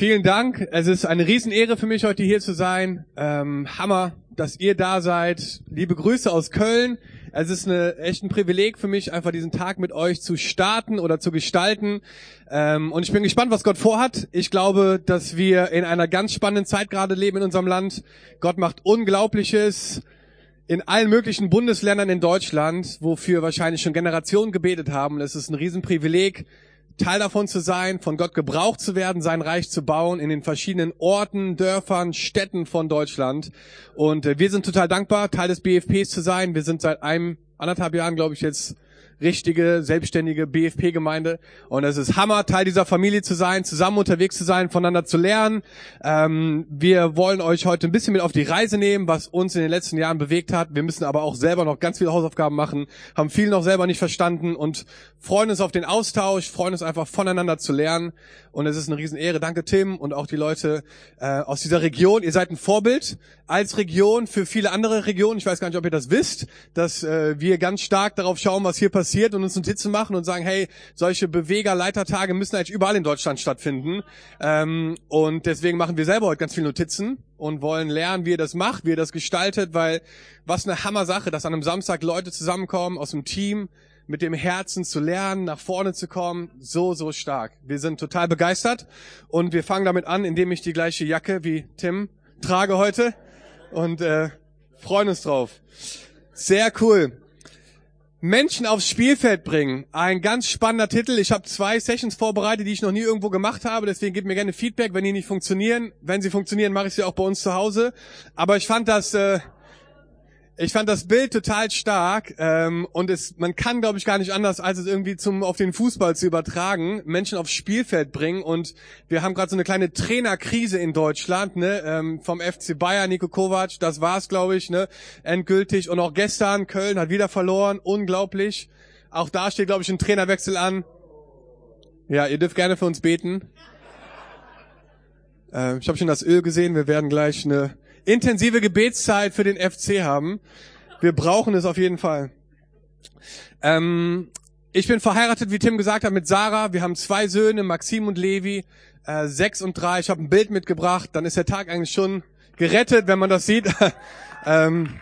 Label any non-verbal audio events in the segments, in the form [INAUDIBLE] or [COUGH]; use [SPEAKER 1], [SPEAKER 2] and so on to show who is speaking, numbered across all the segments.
[SPEAKER 1] Vielen Dank. Es ist eine Riesenehre für mich, heute hier zu sein. Ähm, Hammer, dass ihr da seid. Liebe Grüße aus Köln. Es ist eine, echt ein Privileg für mich, einfach diesen Tag mit euch zu starten oder zu gestalten. Ähm, und ich bin gespannt, was Gott vorhat. Ich glaube, dass wir in einer ganz spannenden Zeit gerade leben in unserem Land. Gott macht Unglaubliches in allen möglichen Bundesländern in Deutschland, wofür wahrscheinlich schon Generationen gebetet haben. Es ist ein Riesenprivileg, Teil davon zu sein, von Gott gebraucht zu werden, sein Reich zu bauen in den verschiedenen Orten, Dörfern, Städten von Deutschland. Und äh, wir sind total dankbar, Teil des BFPs zu sein. Wir sind seit einem, anderthalb Jahren, glaube ich, jetzt richtige, selbstständige BFP-Gemeinde. Und es ist Hammer, Teil dieser Familie zu sein, zusammen unterwegs zu sein, voneinander zu lernen. Ähm, wir wollen euch heute ein bisschen mit auf die Reise nehmen, was uns in den letzten Jahren bewegt hat. Wir müssen aber auch selber noch ganz viele Hausaufgaben machen, haben viel noch selber nicht verstanden und freuen uns auf den Austausch, freuen uns einfach voneinander zu lernen. Und es ist eine Riesenehre. Danke Tim und auch die Leute äh, aus dieser Region. Ihr seid ein Vorbild als Region für viele andere Regionen. Ich weiß gar nicht, ob ihr das wisst, dass äh, wir ganz stark darauf schauen, was hier passiert und uns Notizen machen und sagen, hey, solche Beweger-Leitertage müssen eigentlich überall in Deutschland stattfinden. Ähm, und deswegen machen wir selber heute ganz viele Notizen und wollen lernen, wie ihr das macht, wie ihr das gestaltet, weil was eine Hammer-Sache, dass an einem Samstag Leute zusammenkommen aus dem Team, mit dem Herzen zu lernen, nach vorne zu kommen, so, so stark. Wir sind total begeistert und wir fangen damit an, indem ich die gleiche Jacke wie Tim trage heute und äh, freuen uns drauf. Sehr cool. Menschen aufs Spielfeld bringen. Ein ganz spannender Titel. Ich habe zwei Sessions vorbereitet, die ich noch nie irgendwo gemacht habe. Deswegen gebt mir gerne Feedback, wenn die nicht funktionieren. Wenn sie funktionieren, mache ich sie auch bei uns zu Hause. Aber ich fand das äh, ich fand das Bild total stark ähm, und es, man kann, glaube ich, gar nicht anders, als es irgendwie zum auf den Fußball zu übertragen, Menschen aufs Spielfeld bringen und wir haben gerade so eine kleine Trainerkrise in Deutschland, ne, ähm, vom FC Bayern, Nico Kovac, das war's, glaube ich, ne, endgültig und auch gestern Köln hat wieder verloren, unglaublich. Auch da steht, glaube ich, ein Trainerwechsel an. Ja, ihr dürft gerne für uns beten. Äh, ich habe schon das Öl gesehen, wir werden gleich eine intensive Gebetszeit für den FC haben. Wir brauchen es auf jeden Fall. Ähm, ich bin verheiratet, wie Tim gesagt hat, mit Sarah. Wir haben zwei Söhne, Maxim und Levi, äh, sechs und drei. Ich habe ein Bild mitgebracht. Dann ist der Tag eigentlich schon gerettet, wenn man das sieht. [LAUGHS] ähm,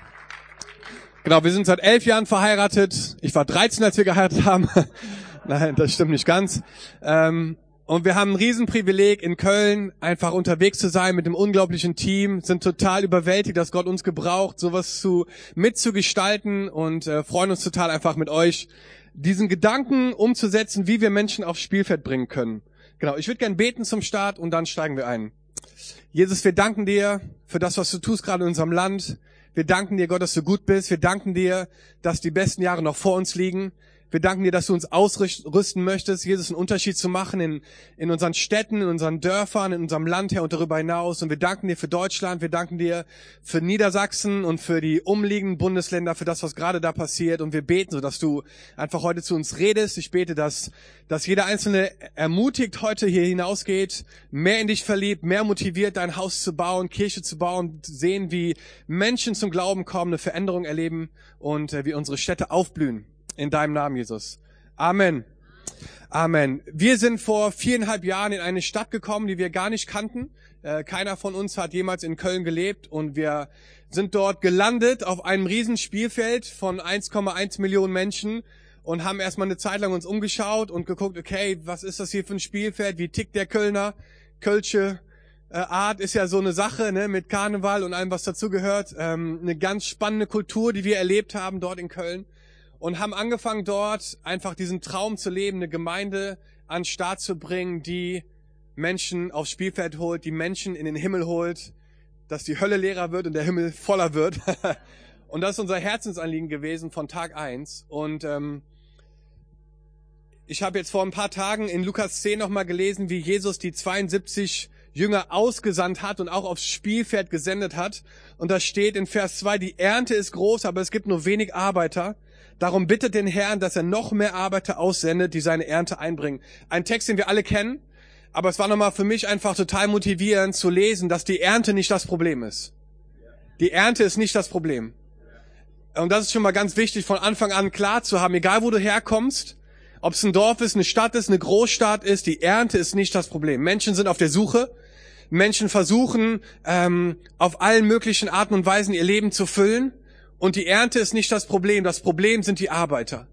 [SPEAKER 1] genau, wir sind seit elf Jahren verheiratet. Ich war 13, als wir geheiratet haben. [LAUGHS] Nein, das stimmt nicht ganz. Ähm, und wir haben ein Riesenprivileg in Köln, einfach unterwegs zu sein mit dem unglaublichen Team, sind total überwältigt, dass Gott uns gebraucht, sowas zu mitzugestalten und äh, freuen uns total einfach mit euch, diesen Gedanken umzusetzen, wie wir Menschen aufs Spielfeld bringen können. Genau, ich würde gern beten zum Start und dann steigen wir ein. Jesus, wir danken dir für das, was du tust gerade in unserem Land. Wir danken dir, Gott, dass du gut bist. Wir danken dir, dass die besten Jahre noch vor uns liegen. Wir danken dir, dass du uns ausrüsten möchtest, Jesus, einen Unterschied zu machen in, in unseren Städten, in unseren Dörfern, in unserem Land her und darüber hinaus. Und wir danken dir für Deutschland, wir danken dir für Niedersachsen und für die umliegenden Bundesländer, für das, was gerade da passiert. Und wir beten, so dass du einfach heute zu uns redest. Ich bete, dass, dass jeder Einzelne ermutigt heute hier hinausgeht, mehr in dich verliebt, mehr motiviert, dein Haus zu bauen, Kirche zu bauen, sehen, wie Menschen zum Glauben kommen, eine Veränderung erleben und äh, wie unsere Städte aufblühen in deinem Namen, Jesus. Amen. Amen. Wir sind vor viereinhalb Jahren in eine Stadt gekommen, die wir gar nicht kannten. Äh, keiner von uns hat jemals in Köln gelebt und wir sind dort gelandet auf einem riesen Spielfeld von 1,1 Millionen Menschen und haben erstmal eine Zeit lang uns umgeschaut und geguckt, okay, was ist das hier für ein Spielfeld? Wie tickt der Kölner? Kölsche äh, Art ist ja so eine Sache, ne, mit Karneval und allem, was dazugehört. Ähm, eine ganz spannende Kultur, die wir erlebt haben dort in Köln und haben angefangen dort einfach diesen Traum zu leben, eine Gemeinde an den Start zu bringen, die Menschen aufs Spielfeld holt, die Menschen in den Himmel holt, dass die Hölle leerer wird und der Himmel voller wird. [LAUGHS] und das ist unser Herzensanliegen gewesen von Tag eins. Und ähm, ich habe jetzt vor ein paar Tagen in Lukas 10 nochmal gelesen, wie Jesus die 72 Jünger ausgesandt hat und auch aufs Spielfeld gesendet hat. Und da steht in Vers 2, die Ernte ist groß, aber es gibt nur wenig Arbeiter. Darum bittet den Herrn, dass er noch mehr Arbeiter aussendet, die seine Ernte einbringen. Ein Text, den wir alle kennen, aber es war nochmal für mich einfach total motivierend zu lesen, dass die Ernte nicht das Problem ist. Die Ernte ist nicht das Problem. Und das ist schon mal ganz wichtig, von Anfang an klar zu haben, egal wo du herkommst, ob es ein Dorf ist, eine Stadt ist, eine Großstadt ist, die Ernte ist nicht das Problem. Menschen sind auf der Suche, Menschen versuchen, ähm, auf allen möglichen Arten und Weisen ihr Leben zu füllen. Und die Ernte ist nicht das Problem. Das Problem sind die Arbeiter.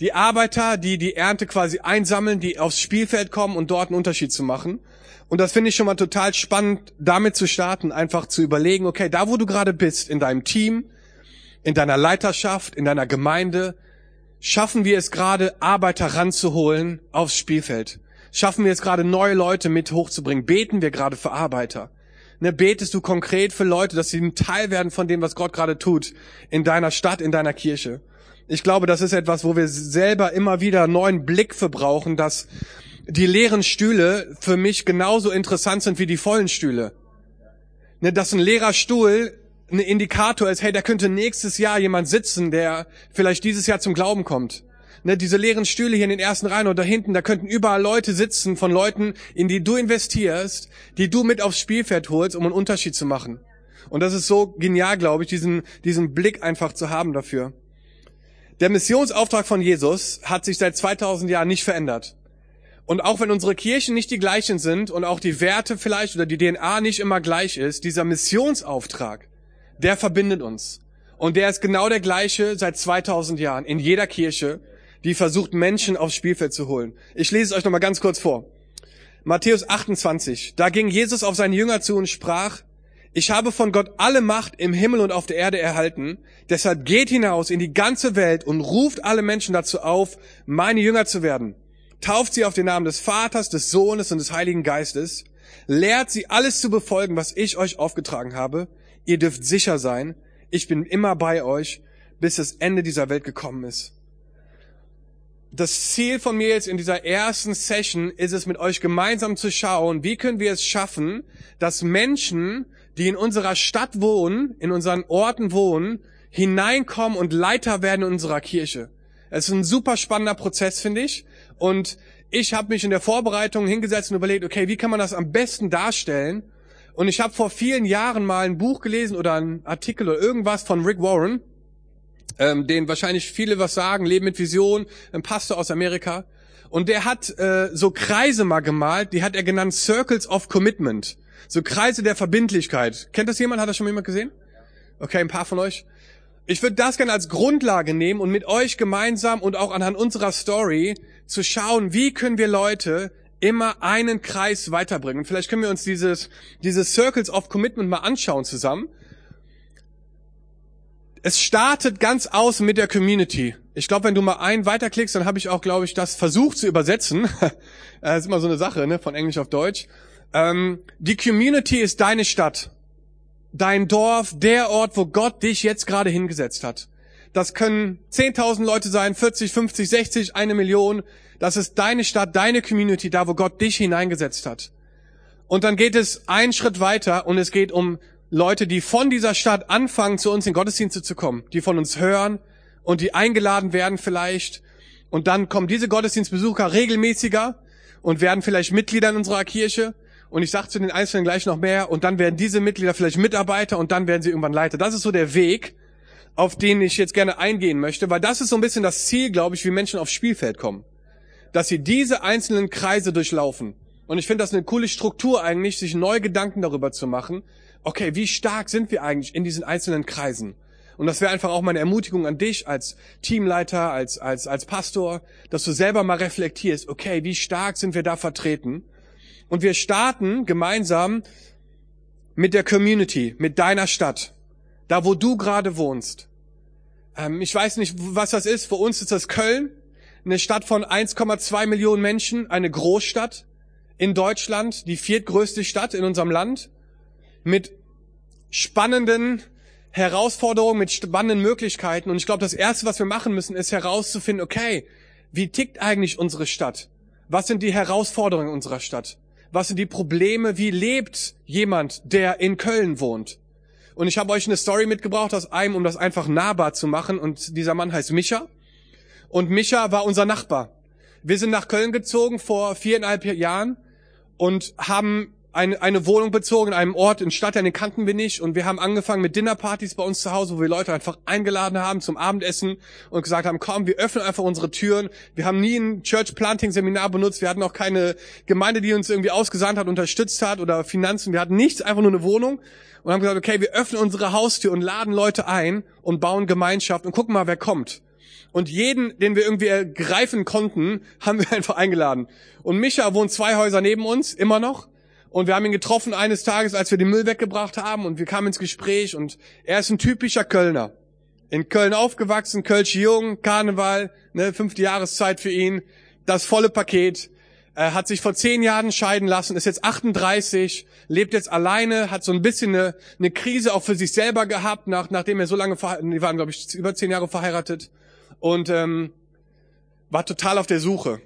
[SPEAKER 1] Die Arbeiter, die die Ernte quasi einsammeln, die aufs Spielfeld kommen und dort einen Unterschied zu machen. Und das finde ich schon mal total spannend, damit zu starten, einfach zu überlegen, okay, da wo du gerade bist, in deinem Team, in deiner Leiterschaft, in deiner Gemeinde, schaffen wir es gerade, Arbeiter ranzuholen aufs Spielfeld. Schaffen wir es gerade, neue Leute mit hochzubringen. Beten wir gerade für Arbeiter. Ne, betest du konkret für Leute, dass sie ein Teil werden von dem, was Gott gerade tut, in deiner Stadt, in deiner Kirche. Ich glaube, das ist etwas, wo wir selber immer wieder neuen Blick für brauchen, dass die leeren Stühle für mich genauso interessant sind wie die vollen Stühle. Ne, dass ein leerer Stuhl ein Indikator ist, hey, da könnte nächstes Jahr jemand sitzen, der vielleicht dieses Jahr zum Glauben kommt. Ne, diese leeren Stühle hier in den ersten Reihen oder hinten, da könnten überall Leute sitzen von Leuten, in die du investierst, die du mit aufs Spielfeld holst, um einen Unterschied zu machen. Und das ist so genial, glaube ich, diesen, diesen Blick einfach zu haben dafür. Der Missionsauftrag von Jesus hat sich seit 2000 Jahren nicht verändert. Und auch wenn unsere Kirchen nicht die gleichen sind und auch die Werte vielleicht oder die DNA nicht immer gleich ist, dieser Missionsauftrag, der verbindet uns. Und der ist genau der gleiche seit 2000 Jahren in jeder Kirche, die versucht, Menschen aufs Spielfeld zu holen. Ich lese es euch nochmal ganz kurz vor. Matthäus 28. Da ging Jesus auf seine Jünger zu und sprach, ich habe von Gott alle Macht im Himmel und auf der Erde erhalten. Deshalb geht hinaus in die ganze Welt und ruft alle Menschen dazu auf, meine Jünger zu werden. Tauft sie auf den Namen des Vaters, des Sohnes und des Heiligen Geistes. Lehrt sie alles zu befolgen, was ich euch aufgetragen habe. Ihr dürft sicher sein, ich bin immer bei euch, bis das Ende dieser Welt gekommen ist. Das Ziel von mir jetzt in dieser ersten Session ist es, mit euch gemeinsam zu schauen, wie können wir es schaffen, dass Menschen, die in unserer Stadt wohnen, in unseren Orten wohnen, hineinkommen und Leiter werden in unserer Kirche. Es ist ein super spannender Prozess, finde ich. Und ich habe mich in der Vorbereitung hingesetzt und überlegt, okay, wie kann man das am besten darstellen? Und ich habe vor vielen Jahren mal ein Buch gelesen oder einen Artikel oder irgendwas von Rick Warren, ähm, den wahrscheinlich viele was sagen, Leben mit Vision, ein Pastor aus Amerika. Und der hat äh, so Kreise mal gemalt, die hat er genannt Circles of Commitment. So Kreise der Verbindlichkeit. Kennt das jemand? Hat das schon jemand gesehen? Okay, ein paar von euch. Ich würde das gerne als Grundlage nehmen und mit euch gemeinsam und auch anhand unserer Story zu schauen, wie können wir Leute immer einen Kreis weiterbringen. Vielleicht können wir uns dieses, diese Circles of Commitment mal anschauen zusammen. Es startet ganz außen mit der Community. Ich glaube, wenn du mal einen weiterklickst, dann habe ich auch, glaube ich, das versucht zu übersetzen. das [LAUGHS] ist immer so eine Sache, ne, von Englisch auf Deutsch. Ähm, die Community ist deine Stadt, dein Dorf, der Ort, wo Gott dich jetzt gerade hingesetzt hat. Das können 10.000 Leute sein, 40, 50, 60, eine Million. Das ist deine Stadt, deine Community, da wo Gott dich hineingesetzt hat. Und dann geht es einen Schritt weiter und es geht um Leute, die von dieser Stadt anfangen, zu uns in Gottesdienste zu kommen, die von uns hören und die eingeladen werden vielleicht. Und dann kommen diese Gottesdienstbesucher regelmäßiger und werden vielleicht Mitglieder in unserer Kirche. Und ich sage zu den Einzelnen gleich noch mehr. Und dann werden diese Mitglieder vielleicht Mitarbeiter und dann werden sie irgendwann Leiter. Das ist so der Weg, auf den ich jetzt gerne eingehen möchte, weil das ist so ein bisschen das Ziel, glaube ich, wie Menschen aufs Spielfeld kommen dass sie diese einzelnen Kreise durchlaufen. Und ich finde das eine coole Struktur eigentlich, sich neue Gedanken darüber zu machen. Okay, wie stark sind wir eigentlich in diesen einzelnen Kreisen? Und das wäre einfach auch meine Ermutigung an dich als Teamleiter, als, als, als Pastor, dass du selber mal reflektierst, okay, wie stark sind wir da vertreten? Und wir starten gemeinsam mit der Community, mit deiner Stadt, da wo du gerade wohnst. Ähm, ich weiß nicht, was das ist. Für uns ist das Köln eine Stadt von 1,2 Millionen Menschen, eine Großstadt in Deutschland, die viertgrößte Stadt in unserem Land, mit spannenden Herausforderungen, mit spannenden Möglichkeiten. Und ich glaube, das Erste, was wir machen müssen, ist herauszufinden, okay, wie tickt eigentlich unsere Stadt? Was sind die Herausforderungen unserer Stadt? Was sind die Probleme? Wie lebt jemand, der in Köln wohnt? Und ich habe euch eine Story mitgebracht aus einem, um das einfach nahbar zu machen. Und dieser Mann heißt Micha. Und Micha war unser Nachbar. Wir sind nach Köln gezogen vor viereinhalb Jahren und haben eine, eine Wohnung bezogen in einem Ort in Stadt, den kannten wir nicht. Und wir haben angefangen mit Dinnerpartys bei uns zu Hause, wo wir Leute einfach eingeladen haben zum Abendessen und gesagt haben, komm, wir öffnen einfach unsere Türen. Wir haben nie ein Church Planting Seminar benutzt. Wir hatten auch keine Gemeinde, die uns irgendwie ausgesandt hat, unterstützt hat oder Finanzen. Wir hatten nichts, einfach nur eine Wohnung und haben gesagt, okay, wir öffnen unsere Haustür und laden Leute ein und bauen Gemeinschaft und gucken mal, wer kommt. Und jeden, den wir irgendwie greifen konnten, [LAUGHS] haben wir einfach eingeladen. Und Micha wohnt zwei Häuser neben uns, immer noch. Und wir haben ihn getroffen eines Tages, als wir den Müll weggebracht haben und wir kamen ins Gespräch und er ist ein typischer Kölner. In Köln aufgewachsen, Kölsch jung, Karneval, ne, fünfte Jahreszeit für ihn, das volle Paket. Er hat sich vor zehn Jahren scheiden lassen, ist jetzt 38, lebt jetzt alleine, hat so ein bisschen eine, eine Krise auch für sich selber gehabt, nach, nachdem er so lange, die waren glaube ich über zehn Jahre verheiratet und ähm, war total auf der Suche.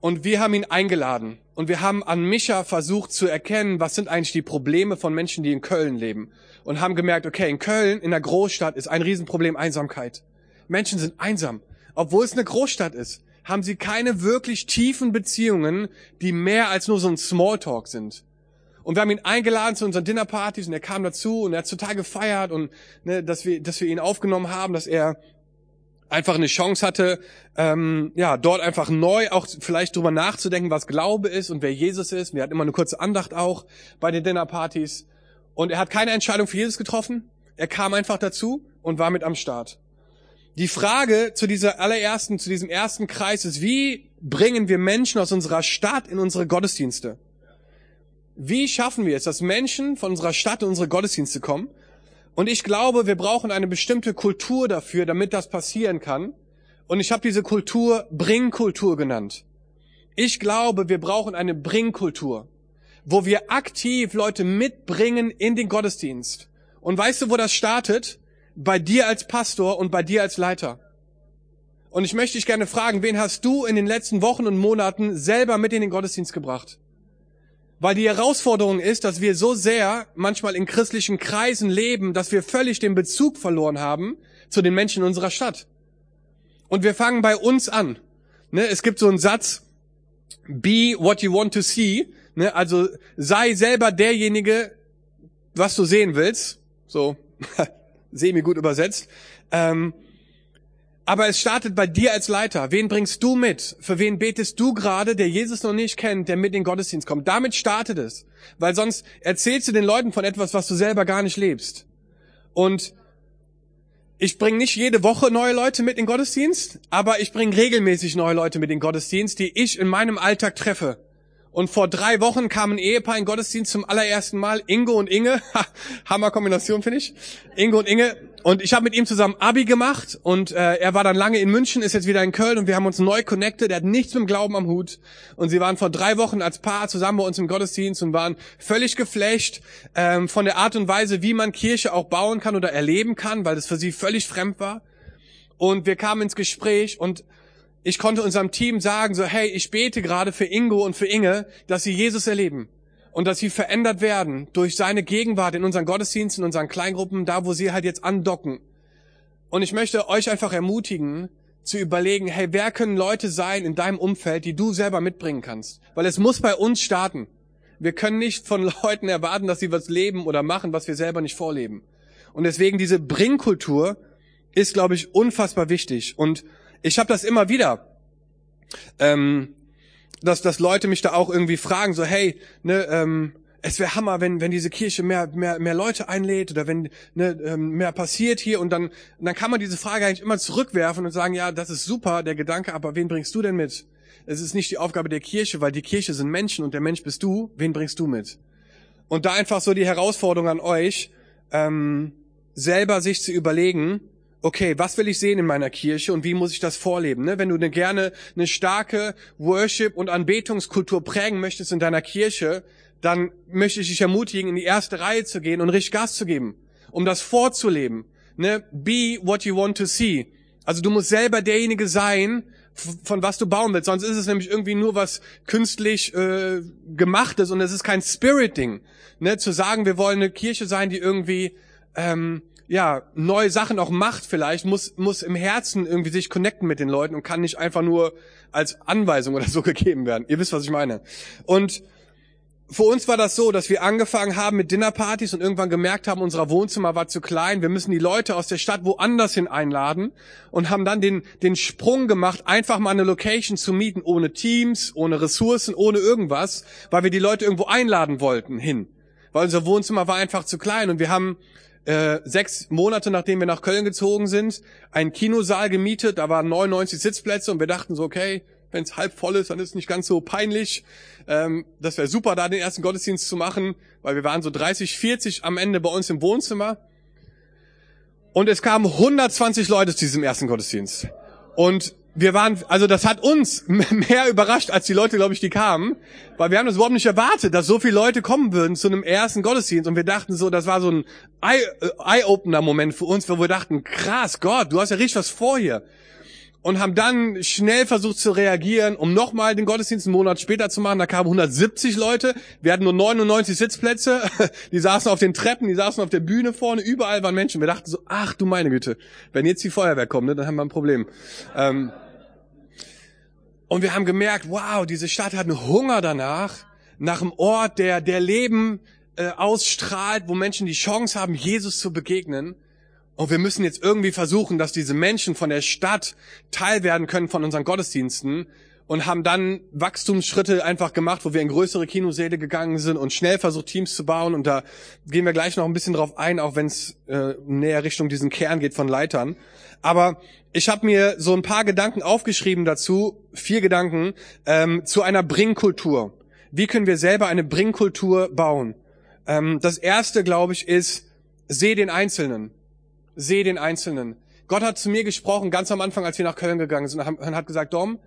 [SPEAKER 1] Und wir haben ihn eingeladen und wir haben an Micha versucht zu erkennen, was sind eigentlich die Probleme von Menschen, die in Köln leben. Und haben gemerkt, okay, in Köln, in der Großstadt, ist ein Riesenproblem Einsamkeit. Menschen sind einsam. Obwohl es eine Großstadt ist, haben sie keine wirklich tiefen Beziehungen, die mehr als nur so ein Smalltalk sind. Und wir haben ihn eingeladen zu unseren Dinnerpartys und er kam dazu und er hat total gefeiert und ne, dass wir, dass wir ihn aufgenommen haben, dass er einfach eine Chance hatte, ähm, ja, dort einfach neu auch vielleicht drüber nachzudenken, was Glaube ist und wer Jesus ist. Wir hatten immer eine kurze Andacht auch bei den Dinnerpartys. Und er hat keine Entscheidung für Jesus getroffen. Er kam einfach dazu und war mit am Start. Die Frage zu dieser allerersten, zu diesem ersten Kreis ist, wie bringen wir Menschen aus unserer Stadt in unsere Gottesdienste? Wie schaffen wir es, dass Menschen von unserer Stadt in unsere Gottesdienste kommen? Und ich glaube, wir brauchen eine bestimmte Kultur dafür, damit das passieren kann. Und ich habe diese Kultur Bringkultur genannt. Ich glaube, wir brauchen eine Bringkultur, wo wir aktiv Leute mitbringen in den Gottesdienst. Und weißt du, wo das startet? Bei dir als Pastor und bei dir als Leiter. Und ich möchte dich gerne fragen, wen hast du in den letzten Wochen und Monaten selber mit in den Gottesdienst gebracht? Weil die Herausforderung ist, dass wir so sehr manchmal in christlichen Kreisen leben, dass wir völlig den Bezug verloren haben zu den Menschen in unserer Stadt. Und wir fangen bei uns an. Ne, es gibt so einen Satz, be what you want to see. Ne, also sei selber derjenige, was du sehen willst. So, [LAUGHS] semi gut übersetzt. Ähm, aber es startet bei dir als Leiter. Wen bringst du mit? Für wen betest du gerade, der Jesus noch nicht kennt, der mit in den Gottesdienst kommt? Damit startet es. Weil sonst erzählst du den Leuten von etwas, was du selber gar nicht lebst. Und ich bringe nicht jede Woche neue Leute mit in den Gottesdienst, aber ich bringe regelmäßig neue Leute mit in den Gottesdienst, die ich in meinem Alltag treffe. Und vor drei Wochen kam ein Ehepaar in Gottesdienst zum allerersten Mal. Ingo und Inge. [LAUGHS] Hammer Kombination, finde ich. Ingo und Inge. Und ich habe mit ihm zusammen Abi gemacht und äh, er war dann lange in München, ist jetzt wieder in Köln und wir haben uns neu connected. Er hat nichts mit dem Glauben am Hut. Und sie waren vor drei Wochen als Paar zusammen bei uns im Gottesdienst und waren völlig geflasht ähm, von der Art und Weise, wie man Kirche auch bauen kann oder erleben kann, weil das für sie völlig fremd war. Und wir kamen ins Gespräch und ich konnte unserem Team sagen, so, hey, ich bete gerade für Ingo und für Inge, dass sie Jesus erleben und dass sie verändert werden durch seine Gegenwart in unseren Gottesdiensten, in unseren Kleingruppen, da wo sie halt jetzt andocken. Und ich möchte euch einfach ermutigen, zu überlegen, hey, wer können Leute sein in deinem Umfeld, die du selber mitbringen kannst? Weil es muss bei uns starten. Wir können nicht von [LAUGHS] Leuten erwarten, dass sie was leben oder machen, was wir selber nicht vorleben. Und deswegen diese Bringkultur ist, glaube ich, unfassbar wichtig. Und ich habe das immer wieder. Ähm, dass, dass Leute mich da auch irgendwie fragen, so, hey, ne, ähm, es wäre Hammer, wenn, wenn diese Kirche mehr, mehr, mehr Leute einlädt oder wenn ne, ähm, mehr passiert hier und dann, dann kann man diese Frage eigentlich immer zurückwerfen und sagen, ja, das ist super, der Gedanke, aber wen bringst du denn mit? Es ist nicht die Aufgabe der Kirche, weil die Kirche sind Menschen und der Mensch bist du, wen bringst du mit? Und da einfach so die Herausforderung an euch, ähm, selber sich zu überlegen, okay, was will ich sehen in meiner Kirche und wie muss ich das vorleben? Ne? Wenn du eine, gerne eine starke Worship- und Anbetungskultur prägen möchtest in deiner Kirche, dann möchte ich dich ermutigen, in die erste Reihe zu gehen und richtig Gas zu geben, um das vorzuleben. Ne? Be what you want to see. Also du musst selber derjenige sein, von was du bauen willst. Sonst ist es nämlich irgendwie nur was künstlich äh, gemachtes und es ist kein Spirit-Ding. Ne? Zu sagen, wir wollen eine Kirche sein, die irgendwie ähm, ja, neue Sachen auch macht vielleicht, muss, muss im Herzen irgendwie sich connecten mit den Leuten und kann nicht einfach nur als Anweisung oder so [LAUGHS] gegeben werden. Ihr wisst, was ich meine. Und für uns war das so, dass wir angefangen haben mit Dinnerpartys und irgendwann gemerkt haben, unser Wohnzimmer war zu klein. Wir müssen die Leute aus der Stadt woanders hin einladen und haben dann den, den Sprung gemacht, einfach mal eine Location zu mieten, ohne Teams, ohne Ressourcen, ohne irgendwas, weil wir die Leute irgendwo einladen wollten hin. Weil unser Wohnzimmer war einfach zu klein und wir haben äh, sechs Monate nachdem wir nach Köln gezogen sind, einen Kinosaal gemietet, da waren 99 Sitzplätze und wir dachten so, okay, wenn es halb voll ist, dann ist es nicht ganz so peinlich. Ähm, das wäre super, da den ersten Gottesdienst zu machen, weil wir waren so 30, 40 am Ende bei uns im Wohnzimmer. Und es kamen 120 Leute zu diesem ersten Gottesdienst. Und wir waren, also das hat uns [LAUGHS] mehr überrascht als die Leute, glaube ich, die kamen, weil wir haben das überhaupt nicht erwartet, dass so viele Leute kommen würden zu einem ersten Gottesdienst und wir dachten so, das war so ein äh, Eye-Opener-Moment für uns, wo wir dachten, krass, Gott, du hast ja richtig was vor hier und haben dann schnell versucht zu reagieren, um nochmal den Gottesdienst einen Monat später zu machen. Da kamen 170 Leute, wir hatten nur 99 Sitzplätze, [LAUGHS] die saßen auf den Treppen, die saßen auf der Bühne vorne, überall waren Menschen. Wir dachten so, ach du meine Güte, wenn jetzt die Feuerwehr kommt, ne, dann haben wir ein Problem. Ähm und wir haben gemerkt, wow, diese Stadt hat einen Hunger danach, nach einem Ort, der, der Leben äh, ausstrahlt, wo Menschen die Chance haben, Jesus zu begegnen. Und wir müssen jetzt irgendwie versuchen, dass diese Menschen von der Stadt Teil werden können von unseren Gottesdiensten und haben dann Wachstumsschritte einfach gemacht, wo wir in größere Kinosäle gegangen sind und schnell versucht, Teams zu bauen. Und da gehen wir gleich noch ein bisschen drauf ein, auch wenn es äh, näher Richtung diesen Kern geht von Leitern. Aber ich habe mir so ein paar Gedanken aufgeschrieben dazu, vier Gedanken, ähm, zu einer Bringkultur. Wie können wir selber eine Bringkultur bauen? Ähm, das erste, glaube ich, ist, seh den Einzelnen sehe den Einzelnen. Gott hat zu mir gesprochen, ganz am Anfang, als wir nach Köln gegangen sind, und hat gesagt, Dom,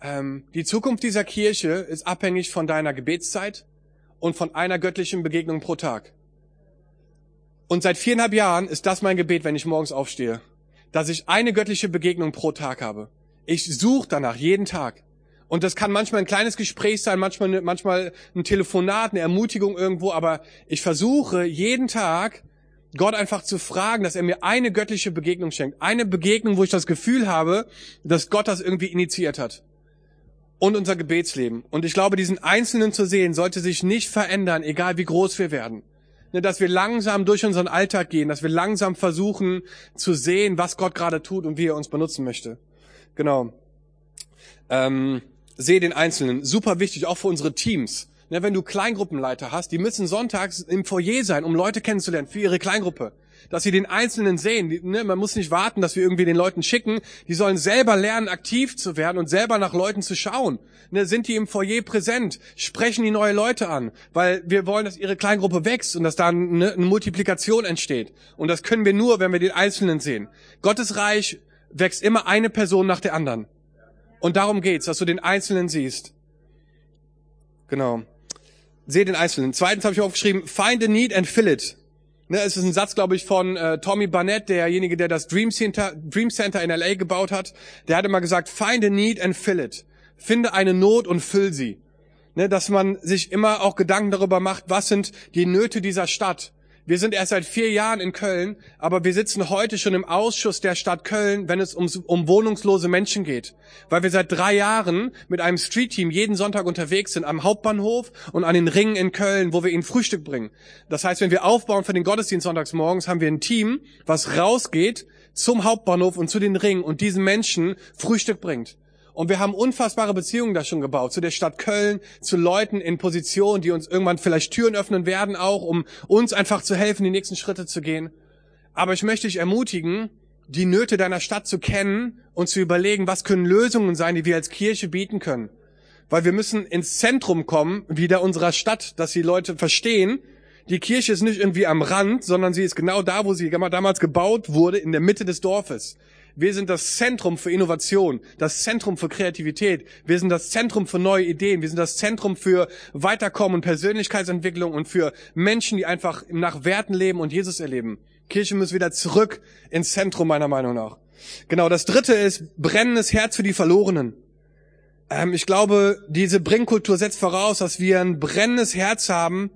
[SPEAKER 1] ähm, die Zukunft dieser Kirche ist abhängig von deiner Gebetszeit und von einer göttlichen Begegnung pro Tag. Und seit viereinhalb Jahren ist das mein Gebet, wenn ich morgens aufstehe, dass ich eine göttliche Begegnung pro Tag habe. Ich suche danach jeden Tag. Und das kann manchmal ein kleines Gespräch sein, manchmal, manchmal ein Telefonat, eine Ermutigung irgendwo, aber ich versuche jeden Tag Gott einfach zu fragen, dass er mir eine göttliche Begegnung schenkt. Eine Begegnung, wo ich das Gefühl habe, dass Gott das irgendwie initiiert hat. Und unser Gebetsleben. Und ich glaube, diesen Einzelnen zu sehen, sollte sich nicht verändern, egal wie groß wir werden. Ne, dass wir langsam durch unseren Alltag gehen, dass wir langsam versuchen zu sehen, was Gott gerade tut und wie er uns benutzen möchte. Genau. Ähm, sehe den Einzelnen. Super wichtig, auch für unsere Teams. Ne, wenn du Kleingruppenleiter hast, die müssen sonntags im Foyer sein, um Leute kennenzulernen für ihre Kleingruppe. Dass sie den Einzelnen sehen. Ne, man muss nicht warten, dass wir irgendwie den Leuten schicken. Die sollen selber lernen, aktiv zu werden und selber nach Leuten zu schauen. Ne, sind die im Foyer präsent? Sprechen die neue Leute an? Weil wir wollen, dass ihre Kleingruppe wächst und dass da eine, eine Multiplikation entsteht. Und das können wir nur, wenn wir den Einzelnen sehen. Gottes Reich wächst immer eine Person nach der anderen. Und darum geht's, dass du den Einzelnen siehst. Genau. Sehe den Einzelnen. Zweitens habe ich aufgeschrieben, find a need and fill it. Ne, es ist ein Satz, glaube ich, von äh, Tommy Barnett, derjenige, der das Dream Center, Dream Center in LA gebaut hat. Der hat immer gesagt, find a need and fill it. Finde eine Not und füll sie. Ne, dass man sich immer auch Gedanken darüber macht, was sind die Nöte dieser Stadt. Wir sind erst seit vier Jahren in Köln, aber wir sitzen heute schon im Ausschuss der Stadt Köln, wenn es um, um wohnungslose Menschen geht. Weil wir seit drei Jahren mit einem Street-Team jeden Sonntag unterwegs sind am Hauptbahnhof und an den Ringen in Köln, wo wir ihnen Frühstück bringen. Das heißt, wenn wir aufbauen für den Gottesdienst sonntags morgens, haben wir ein Team, was rausgeht zum Hauptbahnhof und zu den Ringen und diesen Menschen Frühstück bringt. Und wir haben unfassbare Beziehungen da schon gebaut, zu der Stadt Köln, zu Leuten in Positionen, die uns irgendwann vielleicht Türen öffnen werden, auch um uns einfach zu helfen, die nächsten Schritte zu gehen. Aber ich möchte dich ermutigen, die Nöte deiner Stadt zu kennen und zu überlegen, was können Lösungen sein, die wir als Kirche bieten können. Weil wir müssen ins Zentrum kommen, wieder unserer Stadt, dass die Leute verstehen, die Kirche ist nicht irgendwie am Rand, sondern sie ist genau da, wo sie damals gebaut wurde, in der Mitte des Dorfes. Wir sind das Zentrum für Innovation, das Zentrum für Kreativität. Wir sind das Zentrum für neue Ideen. Wir sind das Zentrum für Weiterkommen und Persönlichkeitsentwicklung und für Menschen, die einfach nach Werten leben und Jesus erleben. Kirche muss wieder zurück ins Zentrum meiner Meinung nach. Genau, das dritte ist brennendes Herz für die Verlorenen. Ähm, ich glaube, diese Bringkultur setzt voraus, dass wir ein brennendes Herz haben,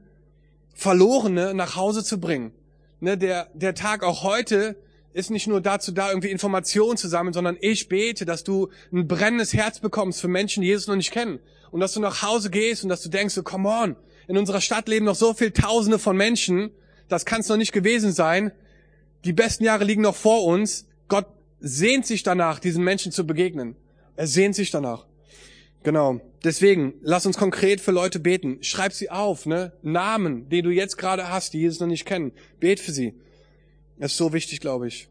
[SPEAKER 1] Verlorene nach Hause zu bringen. Ne, der, der Tag auch heute ist nicht nur dazu da, irgendwie Informationen zu sammeln, sondern ich bete, dass du ein brennendes Herz bekommst für Menschen, die Jesus noch nicht kennen. Und dass du nach Hause gehst und dass du denkst, so, come on, in unserer Stadt leben noch so viel Tausende von Menschen. Das kann es noch nicht gewesen sein. Die besten Jahre liegen noch vor uns. Gott sehnt sich danach, diesen Menschen zu begegnen. Er sehnt sich danach. Genau. Deswegen, lass uns konkret für Leute beten. Schreib sie auf, ne? Namen, die du jetzt gerade hast, die Jesus noch nicht kennen. Bet für sie. Das ist so wichtig, glaube ich.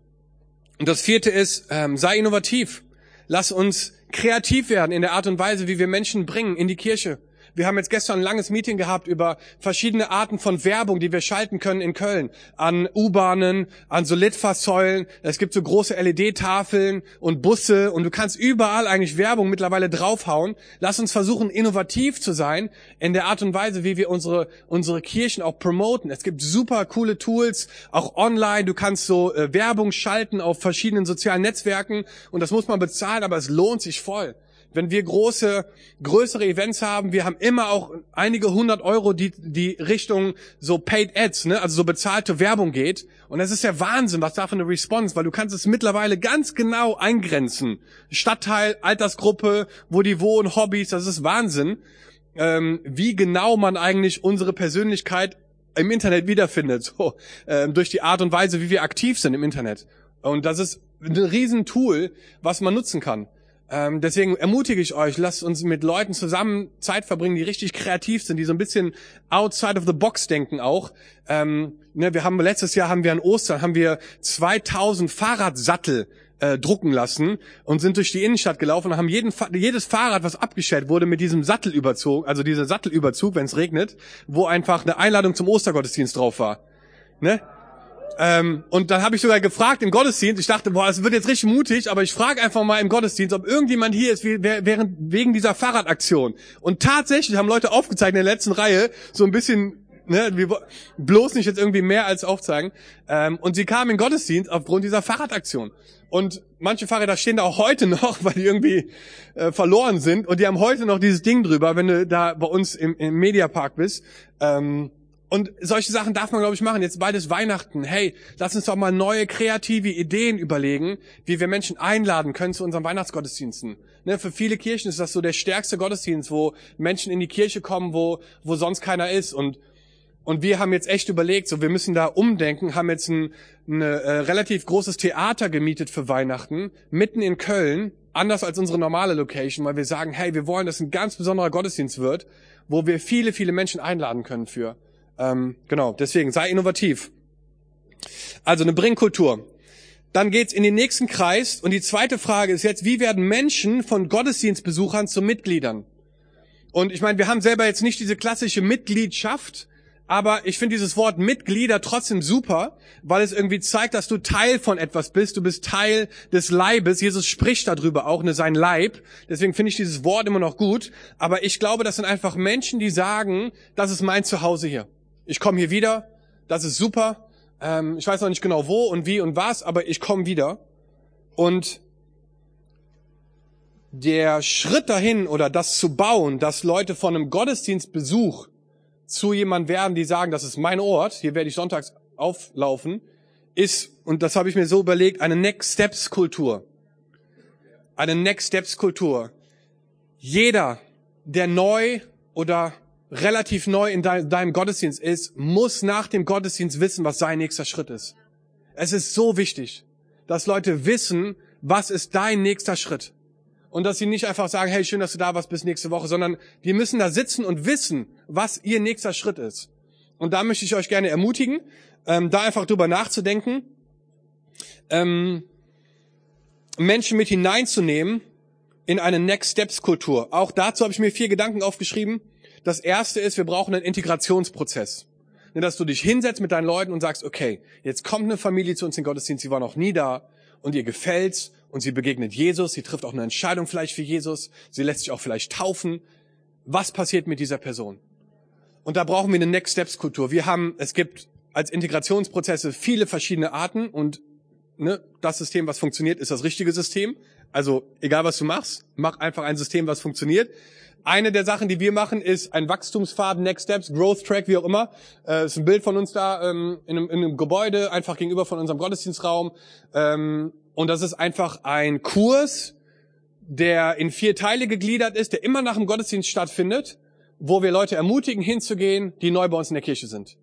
[SPEAKER 1] Und das vierte ist, ähm, sei innovativ. Lass uns kreativ werden in der Art und Weise, wie wir Menschen bringen in die Kirche. Wir haben jetzt gestern ein langes Meeting gehabt über verschiedene Arten von Werbung, die wir schalten können in Köln. An U-Bahnen, an so Litfaßsäulen. Es gibt so große LED-Tafeln und Busse und du kannst überall eigentlich Werbung mittlerweile draufhauen. Lass uns versuchen, innovativ zu sein in der Art und Weise, wie wir unsere, unsere Kirchen auch promoten. Es gibt super coole Tools, auch online. Du kannst so äh, Werbung schalten auf verschiedenen sozialen Netzwerken und das muss man bezahlen, aber es lohnt sich voll wenn wir große, größere Events haben, wir haben immer auch einige hundert Euro, die, die Richtung so Paid Ads, ne, also so bezahlte Werbung geht. Und das ist ja Wahnsinn, was da für eine Response, weil du kannst es mittlerweile ganz genau eingrenzen. Stadtteil, Altersgruppe, wo die wohnen, Hobbys, das ist Wahnsinn, ähm, wie genau man eigentlich unsere Persönlichkeit im Internet wiederfindet, so, ähm, durch die Art und Weise, wie wir aktiv sind im Internet. Und das ist ein Riesentool, was man nutzen kann. Ähm, deswegen ermutige ich euch, lasst uns mit Leuten zusammen Zeit verbringen, die richtig kreativ sind, die so ein bisschen outside of the box denken auch. Ähm, ne, wir haben letztes Jahr haben wir an Ostern haben wir 2000 Fahrradsattel äh, drucken lassen und sind durch die Innenstadt gelaufen und haben jeden, jedes Fahrrad, was abgestellt wurde, mit diesem Sattel überzogen, also dieser Sattelüberzug, wenn es regnet, wo einfach eine Einladung zum Ostergottesdienst drauf war. Ne? Ähm, und dann habe ich sogar gefragt im Gottesdienst, ich dachte, boah, es wird jetzt richtig mutig, aber ich frage einfach mal im Gottesdienst, ob irgendjemand hier ist während, wegen dieser Fahrradaktion. Und tatsächlich haben Leute aufgezeichnet in der letzten Reihe, so ein bisschen, ne, wir, bloß nicht jetzt irgendwie mehr als aufzeigen. Ähm, und sie kamen in Gottesdienst aufgrund dieser Fahrradaktion. Und manche Fahrräder stehen da auch heute [LAUGHS] noch, weil die irgendwie äh, verloren sind. Und die haben heute noch dieses Ding drüber, wenn du da bei uns im, im Mediapark bist. Ähm, und solche Sachen darf man, glaube ich, machen. Jetzt beides Weihnachten. Hey, lass uns doch mal neue kreative Ideen überlegen, wie wir Menschen einladen können zu unseren Weihnachtsgottesdiensten. Ne, für viele Kirchen ist das so der stärkste Gottesdienst, wo Menschen in die Kirche kommen, wo, wo sonst keiner ist. Und, und wir haben jetzt echt überlegt, so wir müssen da umdenken, haben jetzt ein, ein äh, relativ großes Theater gemietet für Weihnachten, mitten in Köln, anders als unsere normale Location, weil wir sagen, hey, wir wollen, dass ein ganz besonderer Gottesdienst wird, wo wir viele, viele Menschen einladen können für. Ähm, genau, deswegen sei innovativ. Also eine Bringkultur. Dann geht's in den nächsten Kreis und die zweite Frage ist jetzt, wie werden Menschen von Gottesdienstbesuchern zu Mitgliedern? Und ich meine, wir haben selber jetzt nicht diese klassische Mitgliedschaft, aber ich finde dieses Wort Mitglieder trotzdem super, weil es irgendwie zeigt, dass du Teil von etwas bist. Du bist Teil des Leibes. Jesus spricht darüber auch, ne, sein Leib. Deswegen finde ich dieses Wort immer noch gut. Aber ich glaube, das sind einfach Menschen, die sagen, das ist mein Zuhause hier ich komme hier wieder, das ist super. Ähm, ich weiß noch nicht genau wo und wie und was, aber ich komme wieder. Und der Schritt dahin oder das zu bauen, dass Leute von einem Gottesdienstbesuch zu jemand werden, die sagen, das ist mein Ort, hier werde ich sonntags auflaufen, ist, und das habe ich mir so überlegt, eine Next Steps Kultur. Eine Next Steps Kultur. Jeder, der neu oder relativ neu in deinem Gottesdienst ist, muss nach dem Gottesdienst wissen, was sein nächster Schritt ist. Es ist so wichtig, dass Leute wissen, was ist dein nächster Schritt. Und dass sie nicht einfach sagen, hey, schön, dass du da warst bis nächste Woche, sondern die müssen da sitzen und wissen, was ihr nächster Schritt ist. Und da möchte ich euch gerne ermutigen, ähm, da einfach drüber nachzudenken, ähm, Menschen mit hineinzunehmen in eine Next Steps Kultur. Auch dazu habe ich mir vier Gedanken aufgeschrieben. Das erste ist, wir brauchen einen Integrationsprozess. Dass du dich hinsetzt mit deinen Leuten und sagst, okay, jetzt kommt eine Familie zu uns in Gottesdienst, sie war noch nie da und ihr gefällt's und sie begegnet Jesus, sie trifft auch eine Entscheidung vielleicht für Jesus, sie lässt sich auch vielleicht taufen. Was passiert mit dieser Person? Und da brauchen wir eine Next Steps Kultur. Wir haben, es gibt als Integrationsprozesse viele verschiedene Arten und ne, das System, was funktioniert, ist das richtige System. Also egal was du machst, mach einfach ein System, was funktioniert. Eine der Sachen, die wir machen, ist ein Wachstumspfad, Next Steps, Growth Track, wie auch immer. Äh, ist ein Bild von uns da ähm, in, einem, in einem Gebäude, einfach gegenüber von unserem Gottesdienstraum. Ähm, und das ist einfach ein Kurs, der in vier Teile gegliedert ist, der immer nach dem Gottesdienst stattfindet, wo wir Leute ermutigen, hinzugehen, die neu bei uns in der Kirche sind.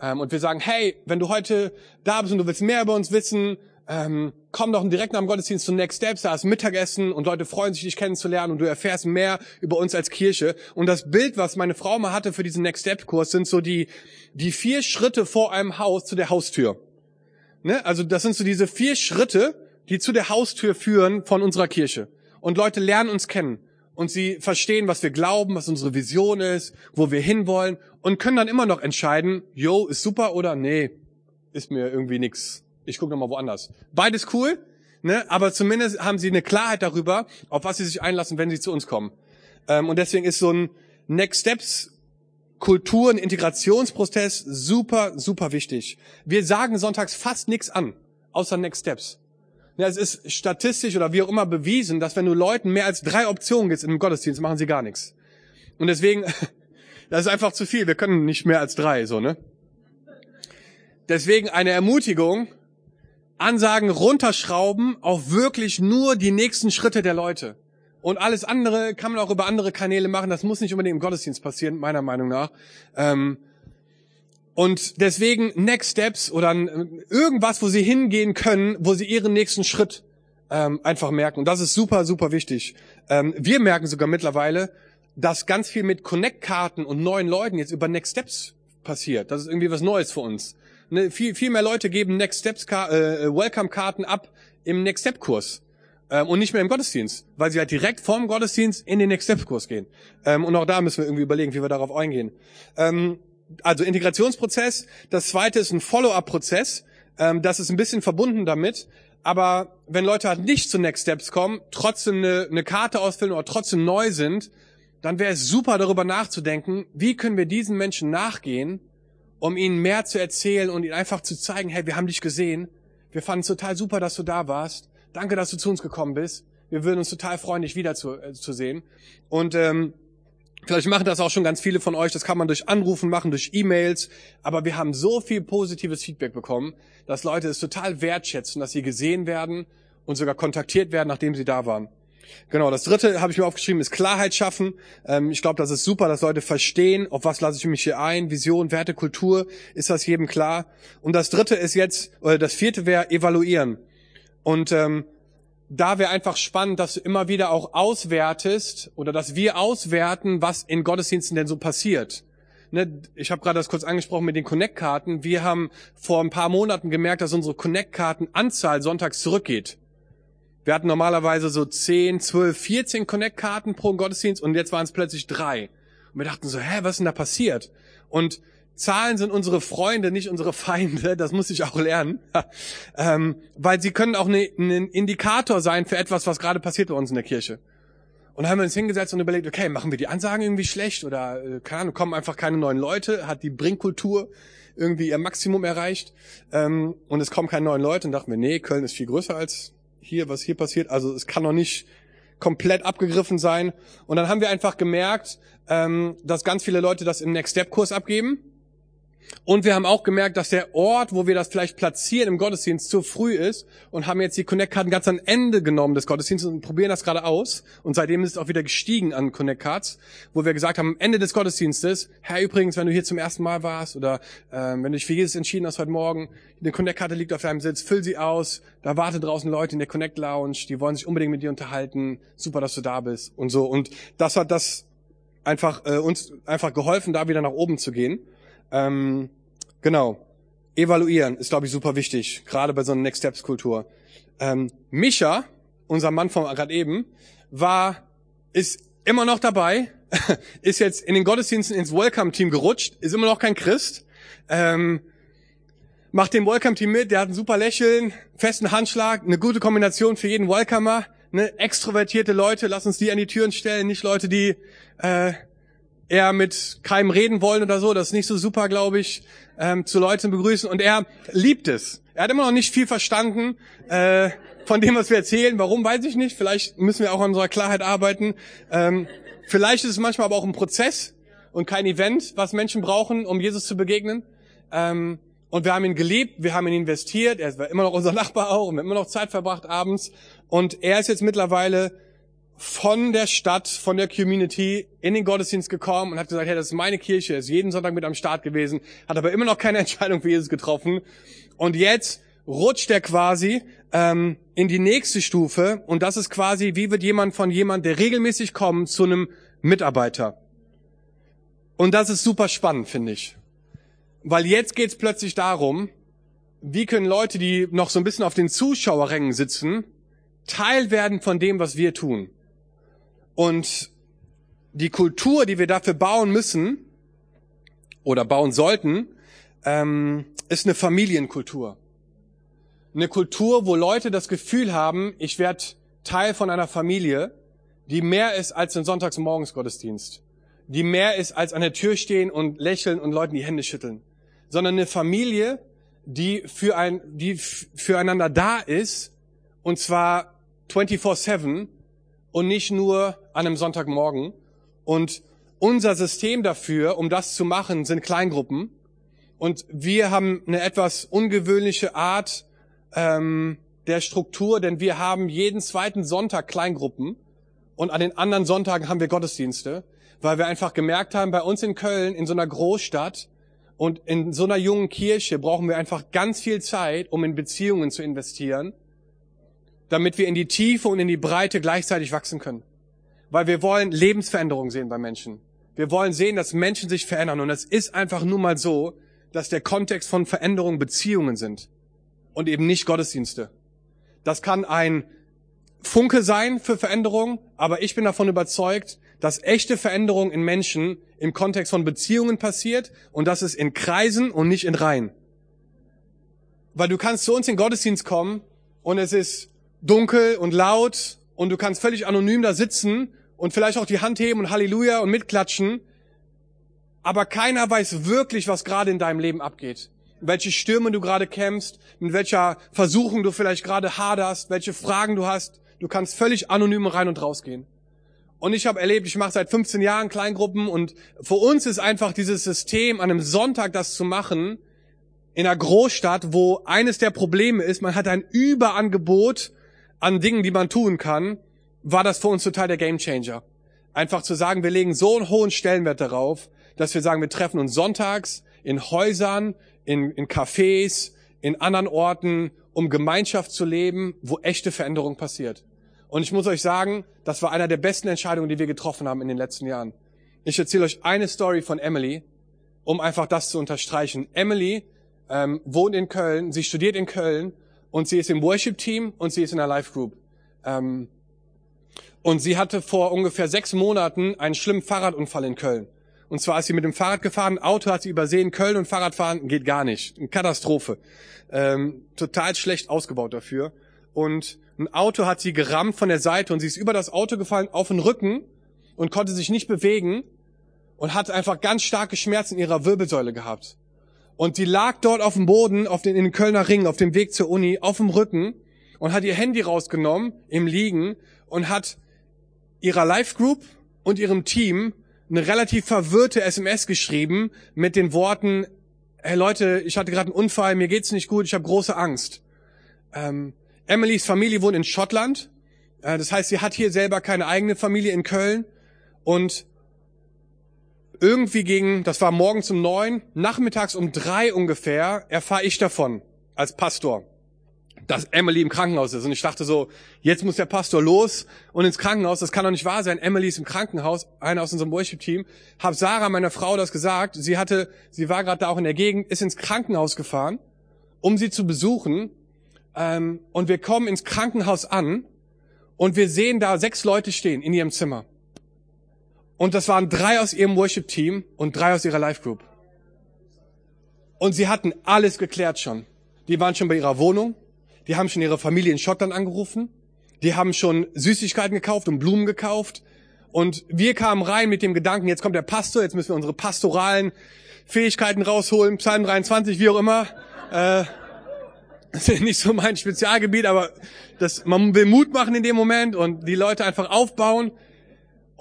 [SPEAKER 1] Ähm, und wir sagen, hey, wenn du heute da bist und du willst mehr über uns wissen, ähm, komm doch direkt nach dem Gottesdienst zu Next Steps, da ist Mittagessen und Leute freuen sich, dich kennenzulernen und du erfährst mehr über uns als Kirche. Und das Bild, was meine Frau mal hatte für diesen Next Step Kurs, sind so die, die vier Schritte vor einem Haus zu der Haustür. Ne? Also das sind so diese vier Schritte, die zu der Haustür führen von unserer Kirche. Und Leute lernen uns kennen und sie verstehen, was wir glauben, was unsere Vision ist, wo wir hinwollen und können dann immer noch entscheiden, yo, ist super oder nee, ist mir irgendwie nix. Ich gucke nochmal woanders. Beides cool, ne? aber zumindest haben sie eine Klarheit darüber, auf was sie sich einlassen, wenn sie zu uns kommen. Ähm, und deswegen ist so ein Next Steps Kultur, ein Integrationsprozess super, super wichtig. Wir sagen sonntags fast nichts an, außer Next Steps. Ja, es ist statistisch oder wie auch immer bewiesen, dass wenn du Leuten mehr als drei Optionen gibst in einem Gottesdienst, machen sie gar nichts. Und deswegen, [LAUGHS] das ist einfach zu viel. Wir können nicht mehr als drei, so, ne? Deswegen eine Ermutigung, Ansagen runterschrauben auf wirklich nur die nächsten Schritte der Leute. Und alles andere kann man auch über andere Kanäle machen. Das muss nicht unbedingt im Gottesdienst passieren, meiner Meinung nach. Ähm, und deswegen Next Steps oder irgendwas, wo sie hingehen können, wo sie ihren nächsten Schritt ähm, einfach merken. Und das ist super, super wichtig. Ähm, wir merken sogar mittlerweile, dass ganz viel mit Connect-Karten und neuen Leuten jetzt über Next Steps passiert. Das ist irgendwie was Neues für uns. Ne, viel, viel mehr Leute geben Next Steps äh, Welcome-Karten ab im Next Step-Kurs ähm, und nicht mehr im Gottesdienst, weil sie halt direkt vorm Gottesdienst in den Next Step-Kurs gehen. Ähm, und auch da müssen wir irgendwie überlegen, wie wir darauf eingehen. Ähm, also Integrationsprozess. Das zweite ist ein Follow-up-Prozess. Ähm, das ist ein bisschen verbunden damit. Aber wenn Leute halt nicht zu Next Steps kommen, trotzdem eine, eine Karte ausfüllen oder trotzdem neu sind, dann wäre es super darüber nachzudenken, wie können wir diesen Menschen nachgehen, um ihnen mehr zu erzählen und ihnen einfach zu zeigen, hey, wir haben dich gesehen, wir fanden es total super, dass du da warst, danke, dass du zu uns gekommen bist, wir würden uns total freuen, dich wieder zu, äh. Und ähm, Vielleicht machen das auch schon ganz viele von euch. Das kann man durch Anrufen machen, durch E-Mails. Aber wir haben so viel positives Feedback bekommen, dass Leute es total wertschätzen, dass sie gesehen werden und sogar kontaktiert werden, nachdem sie da waren. Genau, das dritte habe ich mir aufgeschrieben, ist Klarheit schaffen. Ähm, ich glaube, das ist super, dass Leute verstehen, auf was lasse ich mich hier ein, Vision, Werte, Kultur, ist das jedem klar. Und das dritte ist jetzt, oder das vierte wäre evaluieren. Und ähm, da wäre einfach spannend, dass du immer wieder auch auswertest oder dass wir auswerten, was in Gottesdiensten denn so passiert. Ne, ich habe gerade das kurz angesprochen mit den Connect-Karten. Wir haben vor ein paar Monaten gemerkt, dass unsere Connect-Karten-Anzahl sonntags zurückgeht. Wir hatten normalerweise so 10, 12, 14 Connect-Karten pro Gottesdienst und jetzt waren es plötzlich drei. Und wir dachten so, hä, was ist denn da passiert? Und Zahlen sind unsere Freunde, nicht unsere Feinde. Das muss ich auch lernen. [LAUGHS] ähm, weil sie können auch ein ne, Indikator sein für etwas, was gerade passiert bei uns in der Kirche. Und dann haben wir uns hingesetzt und überlegt, okay, machen wir die Ansagen irgendwie schlecht oder äh, keine Ahnung, kommen einfach keine neuen Leute, hat die Bringkultur irgendwie ihr Maximum erreicht ähm, und es kommen keine neuen Leute und dachten wir, nee, Köln ist viel größer als hier, was hier passiert. Also es kann noch nicht komplett abgegriffen sein. Und dann haben wir einfach gemerkt, ähm, dass ganz viele Leute das im Next Step Kurs abgeben und wir haben auch gemerkt, dass der Ort, wo wir das vielleicht platzieren im Gottesdienst, zu früh ist und haben jetzt die Connect-Karten ganz am Ende genommen des Gottesdienstes und probieren das gerade aus. Und seitdem ist es auch wieder gestiegen an Connect-Cards, wo wir gesagt haben, am Ende des Gottesdienstes, Herr, übrigens, wenn du hier zum ersten Mal warst oder äh, wenn du dich für Jesus entschieden hast heute Morgen, eine Connect-Karte liegt auf deinem Sitz, füll sie aus, da warten draußen Leute in der Connect-Lounge, die wollen sich unbedingt mit dir unterhalten, super, dass du da bist und so. Und das hat das einfach äh, uns einfach geholfen, da wieder nach oben zu gehen. Ähm, genau. Evaluieren ist, glaube ich, super wichtig, gerade bei so einer Next Steps Kultur. Ähm, Micha, unser Mann von gerade eben, war, ist immer noch dabei, [LAUGHS] ist jetzt in den Gottesdiensten ins Welcome-Team gerutscht, ist immer noch kein Christ, ähm, macht dem Welcome-Team mit, der hat ein super Lächeln, festen Handschlag, eine gute Kombination für jeden Welcomer, ne, extrovertierte Leute, lass uns die an die Türen stellen, nicht Leute, die äh, eher mit keinem reden wollen oder so. Das ist nicht so super, glaube ich, ähm, zu Leuten begrüßen. Und er liebt es. Er hat immer noch nicht viel verstanden äh, von dem, was wir erzählen. Warum, weiß ich nicht. Vielleicht müssen wir auch an unserer Klarheit arbeiten. Ähm, vielleicht ist es manchmal aber auch ein Prozess und kein Event, was Menschen brauchen, um Jesus zu begegnen. Ähm, und wir haben ihn geliebt, wir haben ihn investiert. Er war immer noch unser Nachbar auch und wir haben immer noch Zeit verbracht abends. Und er ist jetzt mittlerweile von der Stadt, von der Community in den Gottesdienst gekommen und hat gesagt, hey, das ist meine Kirche, ist jeden Sonntag mit am Start gewesen, hat aber immer noch keine [LAUGHS] Entscheidung für Jesus getroffen. Und jetzt rutscht er quasi ähm, in die nächste Stufe und das ist quasi, wie wird jemand von jemand, der regelmäßig kommt, zu einem Mitarbeiter. Und das ist super spannend, finde ich. Weil jetzt geht es plötzlich darum, wie können Leute, die noch so ein bisschen auf den Zuschauerrängen sitzen, Teil werden von dem, was wir tun. Und die Kultur, die wir dafür bauen müssen oder bauen sollten, ähm, ist eine Familienkultur. Eine Kultur, wo Leute das Gefühl haben, ich werde Teil von einer Familie, die mehr ist als ein Sonntagsmorgensgottesdienst, die mehr ist als an der Tür stehen und lächeln und Leuten die Hände schütteln, sondern eine Familie, die für ein, die füreinander da ist, und zwar 24/7 und nicht nur an einem Sonntagmorgen. Und unser System dafür, um das zu machen, sind Kleingruppen. Und wir haben eine etwas ungewöhnliche Art ähm, der Struktur, denn wir haben jeden zweiten Sonntag Kleingruppen und an den anderen Sonntagen haben wir Gottesdienste, weil wir einfach gemerkt haben, bei uns in Köln, in so einer Großstadt und in so einer jungen Kirche brauchen wir einfach ganz viel Zeit, um in Beziehungen zu investieren damit wir in die Tiefe und in die Breite gleichzeitig wachsen können. Weil wir wollen Lebensveränderung sehen bei Menschen. Wir wollen sehen, dass Menschen sich verändern. Und es ist einfach nur mal so, dass der Kontext von Veränderung Beziehungen sind und eben nicht Gottesdienste. Das kann ein Funke sein für Veränderung, aber ich bin davon überzeugt, dass echte Veränderung in Menschen im Kontext von Beziehungen passiert und das ist in Kreisen und nicht in Reihen. Weil du kannst zu uns in Gottesdienst kommen und es ist dunkel und laut und du kannst völlig anonym da sitzen und vielleicht auch die Hand heben und Halleluja und mitklatschen, aber keiner weiß wirklich, was gerade in deinem Leben abgeht. Welche Stürme du gerade kämpfst, mit welcher Versuchung du vielleicht gerade haderst, welche Fragen du hast. Du kannst völlig anonym rein und rausgehen. Und ich habe erlebt, ich mache seit 15 Jahren Kleingruppen und für uns ist einfach dieses System, an einem Sonntag das zu machen, in einer Großstadt, wo eines der Probleme ist, man hat ein Überangebot an Dingen, die man tun kann, war das für uns total der Gamechanger. Einfach zu sagen, wir legen so einen hohen Stellenwert darauf, dass wir sagen, wir treffen uns sonntags in Häusern, in, in Cafés, in anderen Orten, um Gemeinschaft zu leben, wo echte Veränderung passiert. Und ich muss euch sagen, das war einer der besten Entscheidungen, die wir getroffen haben in den letzten Jahren. Ich erzähle euch eine Story von Emily, um einfach das zu unterstreichen. Emily ähm, wohnt in Köln, sie studiert in Köln und sie ist im Worship-Team und sie ist in der Live-Group. Ähm, und sie hatte vor ungefähr sechs Monaten einen schlimmen Fahrradunfall in Köln. Und zwar ist sie mit dem Fahrrad gefahren, Auto hat sie übersehen, Köln und Fahrradfahren geht gar nicht. Eine Katastrophe. Ähm, total schlecht ausgebaut dafür. Und ein Auto hat sie gerammt von der Seite und sie ist über das Auto gefallen auf den Rücken und konnte sich nicht bewegen und hat einfach ganz starke Schmerzen in ihrer Wirbelsäule gehabt. Und die lag dort auf dem Boden, auf den, in den Kölner Ring, auf dem Weg zur Uni, auf dem Rücken und hat ihr Handy rausgenommen im Liegen und hat ihrer Live Group und ihrem Team eine relativ verwirrte SMS geschrieben mit den Worten, hey Leute, ich hatte gerade einen Unfall, mir geht's nicht gut, ich habe große Angst. Ähm, Emilys Familie wohnt in Schottland. Äh, das heißt, sie hat hier selber keine eigene Familie in Köln. Und irgendwie gegen, das war morgens um neun, nachmittags um drei ungefähr, erfahre ich davon als Pastor, dass Emily im Krankenhaus ist. Und ich dachte so, jetzt muss der Pastor los und ins Krankenhaus. Das kann doch nicht wahr sein. Emily ist im Krankenhaus, einer aus unserem Worship-Team. Hab Sarah, meiner Frau, das gesagt. Sie hatte, sie war gerade da auch in der Gegend, ist ins Krankenhaus gefahren, um sie zu besuchen. Ähm, und wir kommen ins Krankenhaus an und wir sehen da sechs Leute stehen in ihrem Zimmer. Und das waren drei aus ihrem Worship-Team und drei aus ihrer Live-Group. Und sie hatten alles geklärt schon. Die waren schon bei ihrer Wohnung. Die haben schon ihre Familie in Schottland angerufen. Die haben schon Süßigkeiten gekauft und Blumen gekauft. Und wir kamen rein mit dem Gedanken, jetzt kommt der Pastor, jetzt müssen wir unsere pastoralen Fähigkeiten rausholen, Psalm 23, wie auch immer. Äh, [LAUGHS] das ist nicht so mein Spezialgebiet, aber das, man will Mut machen in dem Moment und die Leute einfach aufbauen.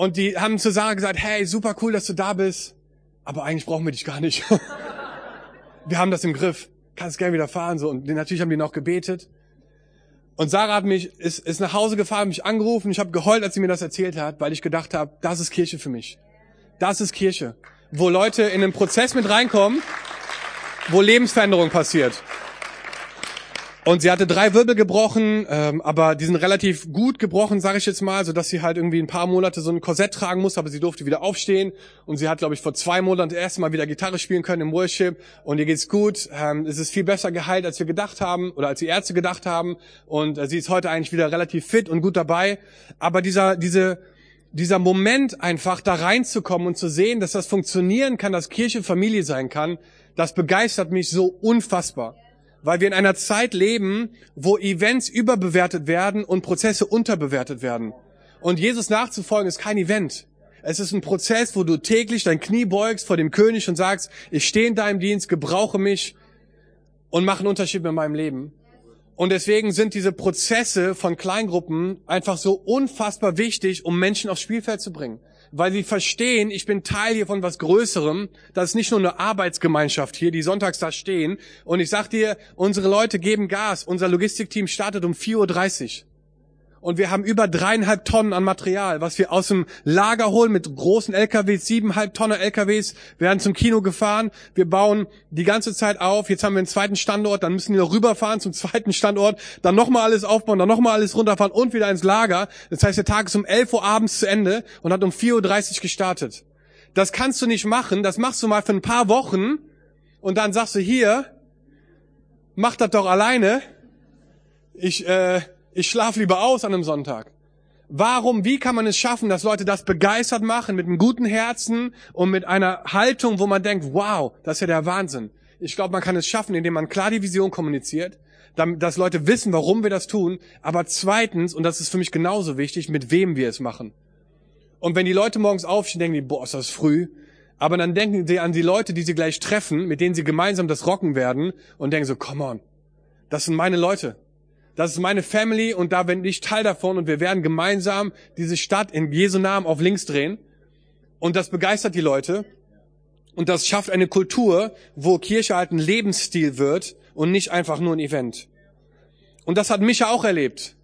[SPEAKER 1] Und die haben zu Sarah gesagt, hey, super cool, dass du da bist, aber eigentlich brauchen wir dich gar nicht. [LAUGHS] wir haben das im Griff. Kannst gerne wieder fahren, so. Und natürlich haben die noch gebetet. Und Sarah hat mich, ist, ist nach Hause gefahren, mich angerufen. Ich habe geheult, als sie mir das erzählt hat, weil ich gedacht habe, das ist Kirche für mich. Das ist Kirche, wo Leute in einen Prozess mit reinkommen, wo Lebensveränderung passiert. Und sie hatte drei Wirbel gebrochen, ähm, aber die sind relativ gut gebrochen, sage ich jetzt mal, so dass sie halt irgendwie ein paar Monate so ein Korsett tragen muss, aber sie durfte wieder aufstehen und sie hat, glaube ich, vor zwei Monaten das erste Mal wieder Gitarre spielen können im Worship und ihr geht's gut. Ähm, es ist viel besser geheilt, als wir gedacht haben oder als die Ärzte gedacht haben und äh, sie ist heute eigentlich wieder relativ fit und gut dabei. Aber dieser diese dieser Moment einfach da reinzukommen und zu sehen, dass das funktionieren kann, dass Kirche Familie sein kann, das begeistert mich so unfassbar weil wir in einer Zeit leben, wo Events überbewertet werden und Prozesse unterbewertet werden. Und Jesus nachzufolgen ist kein Event. Es ist ein Prozess, wo du täglich dein Knie beugst vor dem König und sagst, ich stehe in deinem Dienst, gebrauche mich und mache einen Unterschied in meinem Leben. Und deswegen sind diese Prozesse von Kleingruppen einfach so unfassbar wichtig, um Menschen aufs Spielfeld zu bringen weil sie verstehen, ich bin Teil hier von was Größerem. Das ist nicht nur eine Arbeitsgemeinschaft hier, die sonntags da stehen. Und ich sag dir, unsere Leute geben Gas. Unser Logistikteam startet um 4.30 Uhr und wir haben über dreieinhalb Tonnen an Material, was wir aus dem Lager holen mit großen LKWs, siebeneinhalb Tonnen LKWs, werden zum Kino gefahren, wir bauen die ganze Zeit auf, jetzt haben wir einen zweiten Standort, dann müssen wir noch rüberfahren zum zweiten Standort, dann nochmal alles aufbauen, dann nochmal alles runterfahren und wieder ins Lager. Das heißt, der Tag ist um 11 Uhr abends zu Ende und hat um 4.30 Uhr gestartet. Das kannst du nicht machen, das machst du mal für ein paar Wochen und dann sagst du hier, mach das doch alleine. Ich, äh, ich schlafe lieber aus an einem Sonntag. Warum, wie kann man es schaffen, dass Leute das begeistert machen, mit einem guten Herzen und mit einer Haltung, wo man denkt, wow, das ist ja der Wahnsinn. Ich glaube, man kann es schaffen, indem man klar die Vision kommuniziert, dass Leute wissen, warum wir das tun, aber zweitens, und das ist für mich genauso wichtig, mit wem wir es machen. Und wenn die Leute morgens aufstehen, denken die, boah, ist das früh. Aber dann denken sie an die Leute, die sie gleich treffen, mit denen sie gemeinsam das rocken werden und denken so, come on, das sind meine Leute. Das ist meine Family und da bin ich Teil davon und wir werden gemeinsam diese Stadt in Jesu Namen auf links drehen. Und das begeistert die Leute. Und das schafft eine Kultur, wo Kirche halt ein Lebensstil wird und nicht einfach nur ein Event. Und das hat Micha auch erlebt.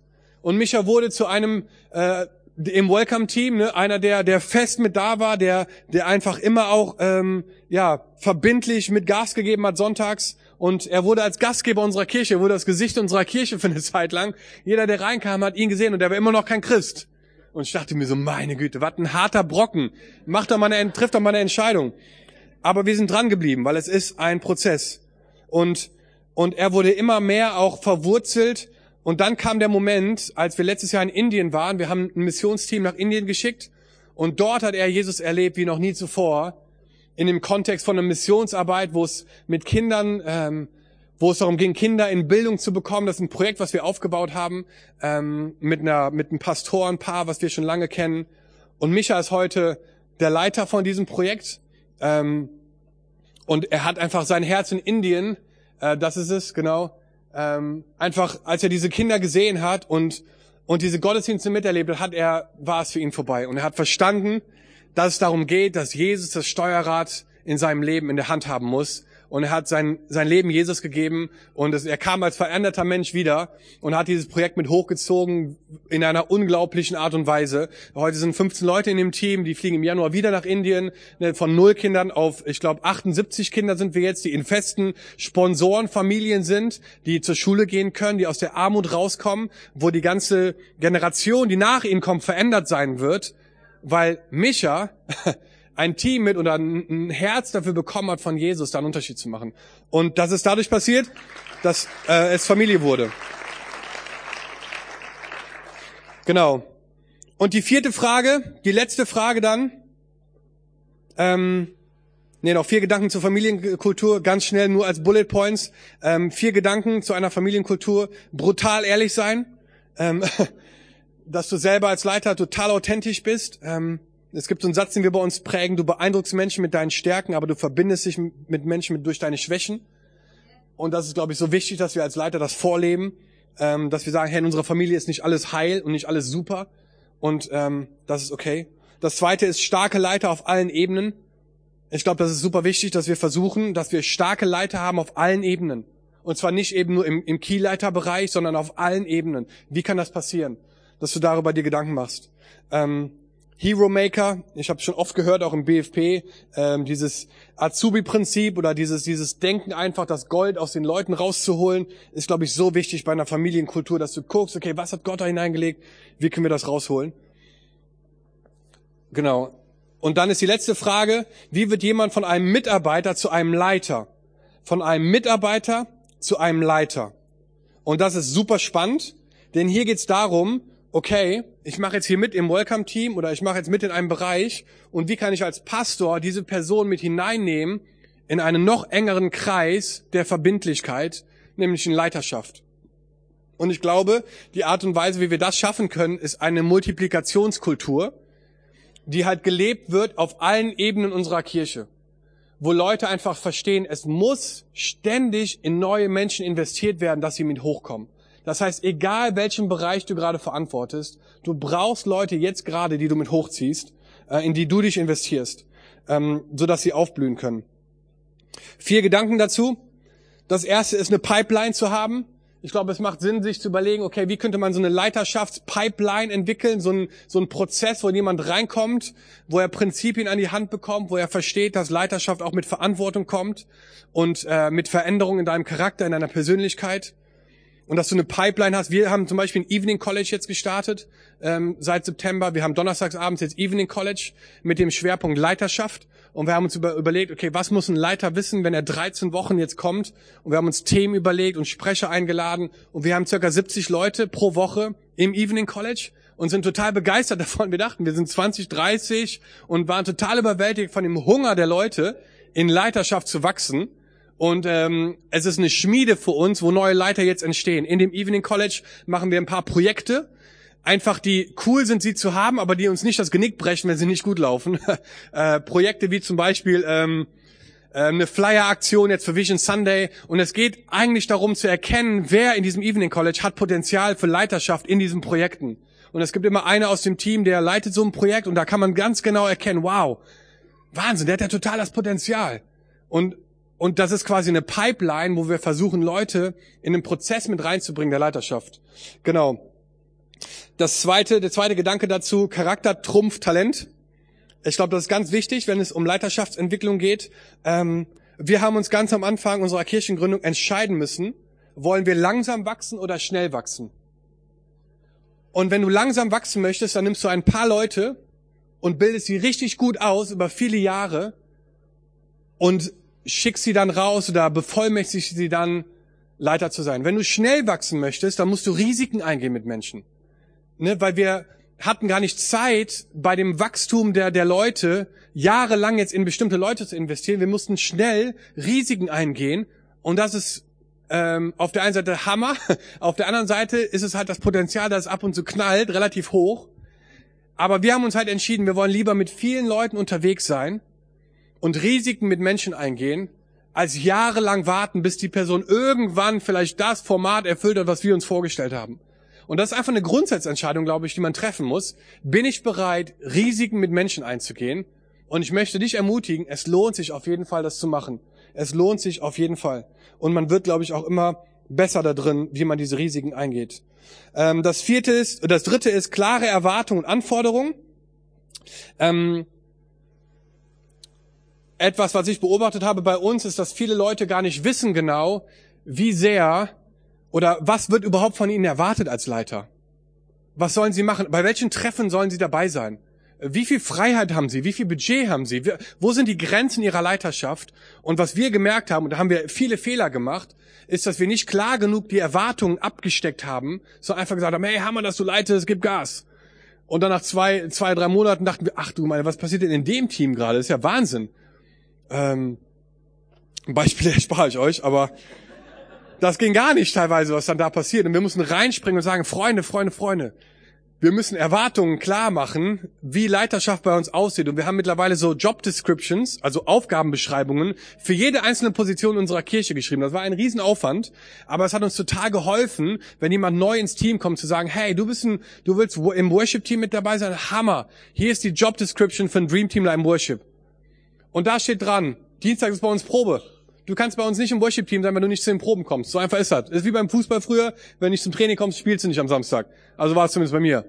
[SPEAKER 1] Und Micha wurde zu einem äh, im Welcome-Team, ne, einer, der, der fest mit da war, der, der einfach immer auch ähm, ja verbindlich mit Gas gegeben hat sonntags und er wurde als Gastgeber unserer Kirche, er wurde das Gesicht unserer Kirche für eine [LAUGHS] Zeit lang. Jeder, der reinkam, hat ihn gesehen und er war immer noch kein Christ. Und ich dachte mir so, meine Güte, was ein harter Brocken. Macht doch mal eine, trifft doch mal eine Entscheidung. Aber wir sind dran geblieben, weil es ist ein Prozess. Und, und er wurde immer mehr auch verwurzelt. Und dann kam der Moment, als wir letztes Jahr in Indien waren, wir haben ein Missionsteam nach Indien geschickt. Und dort hat er Jesus erlebt wie noch nie zuvor in dem Kontext von einer Missionsarbeit, wo es mit Kindern, ähm, wo es darum ging, Kinder in Bildung zu bekommen. Das ist ein Projekt, was wir aufgebaut haben ähm, mit einer mit einem Pastorenpaar, was wir schon lange kennen. Und Micha ist heute der Leiter von diesem Projekt. Ähm, und er hat einfach sein Herz in Indien, äh, das ist es genau, ähm, einfach als er diese Kinder gesehen hat und und diese Gottesdienste miterlebt hat, er war es für ihn vorbei und er hat verstanden, dass es darum geht, dass Jesus das Steuerrad in seinem Leben in der Hand haben muss. Und er hat sein, sein Leben Jesus gegeben und es, er kam als veränderter Mensch wieder und hat dieses Projekt mit hochgezogen in einer unglaublichen Art und Weise. Heute sind 15 Leute in dem Team, die fliegen im Januar wieder nach Indien. Ne, von null Kindern auf, ich glaube, 78 Kinder sind wir jetzt, die in festen Sponsorenfamilien sind, die zur Schule gehen können, die aus der Armut rauskommen, wo die ganze Generation, die nach ihnen kommt, verändert sein wird weil Micha [LAUGHS] ein Team mit oder ein Herz dafür bekommen hat, von Jesus da einen Unterschied zu machen. Und das ist dadurch passiert, dass äh, es Familie wurde. Genau. Und die vierte Frage, die letzte Frage dann, ähm, nee, noch vier Gedanken zur Familienkultur, ganz schnell nur als Bullet Points. Ähm, vier Gedanken zu einer Familienkultur, brutal ehrlich sein. Ähm, [LAUGHS] dass du selber als Leiter total authentisch bist. Ähm, es gibt so einen Satz, den wir bei uns prägen, du beeindruckst Menschen mit deinen Stärken, aber du verbindest dich mit Menschen mit, durch deine Schwächen. Und das ist, glaube ich, so wichtig, dass wir als Leiter das vorleben, ähm, dass wir sagen, hey, in unserer Familie ist nicht alles heil und nicht alles super. Und ähm, das ist okay. Das zweite ist starke Leiter auf allen Ebenen. Ich glaube, das ist super wichtig, dass wir versuchen, dass wir starke Leiter haben auf allen Ebenen. Und zwar nicht eben nur im, im Keyleiterbereich, sondern auf allen Ebenen. Wie kann das passieren? Dass du darüber dir Gedanken machst. Ähm, Hero Maker, ich habe schon oft gehört, auch im BFP, ähm, dieses Azubi-Prinzip oder dieses, dieses Denken einfach, das Gold aus den Leuten rauszuholen, ist, glaube ich, so wichtig bei einer Familienkultur, dass du guckst, okay, was hat Gott da hineingelegt, wie können wir das rausholen? Genau. Und dann ist die letzte Frage, wie wird jemand von einem Mitarbeiter zu einem Leiter? Von einem Mitarbeiter zu einem Leiter. Und das ist super spannend, denn hier geht es darum, okay, ich mache jetzt hier mit im Welcome-Team oder ich mache jetzt mit in einem Bereich und wie kann ich als Pastor diese Person mit hineinnehmen in einen noch engeren Kreis der Verbindlichkeit, nämlich in Leiterschaft. Und ich glaube, die Art und Weise, wie wir das schaffen können, ist eine Multiplikationskultur, die halt gelebt wird auf allen Ebenen unserer Kirche, wo Leute einfach verstehen, es muss ständig in neue Menschen investiert werden, dass sie mit hochkommen. Das heißt, egal welchen Bereich du gerade verantwortest, du brauchst Leute jetzt gerade, die du mit hochziehst, äh, in die du dich investierst, ähm, so dass sie aufblühen können. Vier Gedanken dazu. Das erste ist eine Pipeline zu haben. Ich glaube, es macht Sinn, sich zu überlegen, okay, wie könnte man so eine Leiterschaftspipeline entwickeln, so ein, so ein Prozess, wo jemand reinkommt, wo er Prinzipien an die Hand bekommt, wo er versteht, dass Leiterschaft auch mit Verantwortung kommt und äh, mit Veränderungen in deinem Charakter, in deiner Persönlichkeit. Und dass du eine Pipeline hast. Wir haben zum Beispiel ein Evening College jetzt gestartet ähm, seit September. Wir haben donnerstagsabends jetzt Evening College mit dem Schwerpunkt Leiterschaft. Und wir haben uns über, überlegt, okay, was muss ein Leiter wissen, wenn er 13 Wochen jetzt kommt? Und wir haben uns Themen überlegt und Sprecher eingeladen. Und wir haben circa 70 Leute pro Woche im Evening College und sind total begeistert [LAUGHS] davon. Wir dachten, wir sind 20, 30 und waren total überwältigt von dem Hunger der Leute, in Leiterschaft zu wachsen. Und ähm, es ist eine Schmiede für uns, wo neue Leiter jetzt entstehen. In dem Evening College machen wir ein paar Projekte einfach die cool sind, sie zu haben, aber die uns nicht das Genick brechen, wenn sie nicht gut laufen. [LAUGHS] äh, Projekte wie zum Beispiel ähm, äh, eine Flyer-Aktion jetzt für Vision Sunday. Und es geht eigentlich darum zu erkennen, wer in diesem Evening College hat Potenzial für Leiterschaft in diesen Projekten. Und es gibt immer einer aus dem Team, der leitet so ein Projekt und da kann man ganz genau erkennen, wow, Wahnsinn, der hat ja total das Potenzial. Und und das ist quasi eine Pipeline, wo wir versuchen, Leute in den Prozess mit reinzubringen der Leiterschaft. Genau. Das zweite, der zweite Gedanke dazu, Charakter trumpft Talent. Ich glaube, das ist ganz wichtig, wenn es um Leiterschaftsentwicklung geht. Ähm, wir haben uns ganz am Anfang unserer Kirchengründung entscheiden müssen, wollen wir langsam wachsen oder schnell wachsen. Und wenn du langsam wachsen möchtest, dann nimmst du ein paar Leute und bildest sie richtig gut aus über viele Jahre und schickst sie dann raus oder bevollmächtigst sie dann, Leiter zu sein. Wenn du schnell wachsen möchtest, dann musst du Risiken eingehen mit Menschen ne, weil wir hatten gar nicht Zeit, bei dem Wachstum der, der Leute jahrelang jetzt in bestimmte Leute zu investieren. Wir mussten schnell Risiken eingehen. Und das ist ähm, auf der einen Seite Hammer, [LAUGHS] auf der anderen Seite ist es halt das Potenzial, dass es ab und zu knallt, relativ hoch. Aber wir haben uns halt entschieden, wir wollen lieber mit vielen Leuten unterwegs sein und Risiken mit Menschen eingehen, als jahrelang warten, bis die Person irgendwann vielleicht das Format erfüllt hat, was wir uns vorgestellt haben. Und das ist einfach eine Grundsatzentscheidung, glaube ich, die man treffen muss. Bin ich bereit, Risiken mit Menschen einzugehen? Und ich möchte dich ermutigen, es lohnt sich auf jeden Fall, das zu machen. Es lohnt sich auf jeden Fall. Und man wird, glaube ich, auch immer besser da drin, wie man diese Risiken eingeht. Ähm, das vierte ist, das dritte ist klare Erwartungen und Anforderungen. Ähm, etwas, was ich beobachtet habe bei uns, ist, dass viele Leute gar nicht wissen genau, wie sehr oder was wird überhaupt von Ihnen erwartet als Leiter? Was sollen Sie machen? Bei welchen Treffen sollen Sie dabei sein? Wie viel Freiheit haben Sie? Wie viel Budget haben Sie? Wo sind die Grenzen Ihrer Leiterschaft? Und was wir gemerkt haben, und da haben wir viele Fehler gemacht, ist, dass wir nicht klar genug die Erwartungen abgesteckt haben, sondern einfach gesagt haben, hey, Hammer, dass du leitest, gib Gas. Und dann nach zwei, zwei, drei Monaten dachten wir, ach du meine, was passiert denn in dem Team gerade? Das ist ja Wahnsinn. Ähm, ein Beispiel [LAUGHS] erspare ich euch, aber das ging gar nicht teilweise, was dann da passiert. Und wir mussten reinspringen und sagen, Freunde, Freunde, Freunde, wir müssen Erwartungen klar machen, wie Leiterschaft bei uns aussieht. Und wir haben mittlerweile so Job Descriptions, also Aufgabenbeschreibungen, für jede einzelne Position unserer Kirche geschrieben. Das war ein Riesenaufwand, aber es hat uns total geholfen, wenn jemand neu ins Team kommt, zu sagen, hey, du bist ein, du willst im Worship-Team mit dabei sein? Hammer. Hier ist die Job Description für ein Dream Teamler im Worship. Und da steht dran, Dienstag ist bei uns Probe. Du kannst bei uns nicht im Worship-Team sein, wenn du nicht zu den Proben kommst. So einfach ist das. Ist wie beim Fußball früher. Wenn du nicht zum Training kommst, spielst du nicht am Samstag. Also war es zumindest bei mir.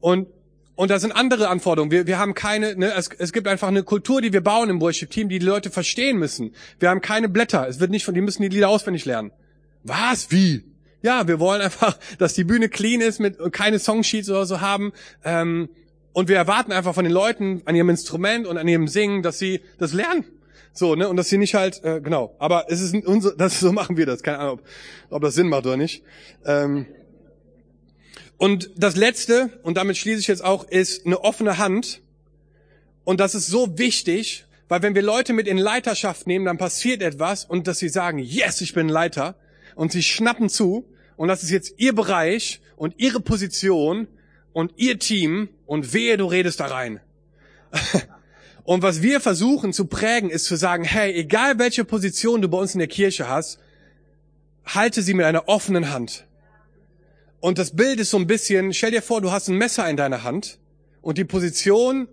[SPEAKER 1] Und und da sind andere Anforderungen. Wir, wir haben keine, ne, es, es gibt einfach eine Kultur, die wir bauen im Worship-Team, die die Leute verstehen müssen. Wir haben keine Blätter. Es wird nicht von, die müssen die Lieder auswendig lernen. Was? Wie? Ja, wir wollen einfach, [LAUGHS] dass die Bühne clean ist, mit keine Songsheets oder so haben. Ähm, und wir erwarten einfach von den Leuten an ihrem Instrument und an ihrem Singen, dass sie das lernen. So, ne, und dass sie nicht halt, äh, genau. Aber es ist unser, [LAUGHS] das so machen wir das. Keine Ahnung, ob, ob das Sinn macht oder nicht. Ähm, und das Letzte, und damit schließe ich jetzt auch, ist eine offene Hand. Und das ist so wichtig, weil wenn wir Leute mit in Leiterschaft nehmen, dann passiert etwas und dass sie sagen, yes, ich bin Leiter. Und sie schnappen zu und das ist jetzt ihr Bereich und ihre Position und ihr Team und wehe, du redest da rein. [LAUGHS] und was wir versuchen zu prägen, ist zu sagen, hey, egal welche Position du bei uns in der Kirche hast, halte sie mit einer offenen Hand. Und das Bild ist so ein bisschen, stell dir vor, du hast ein Messer in deiner Hand und die Position,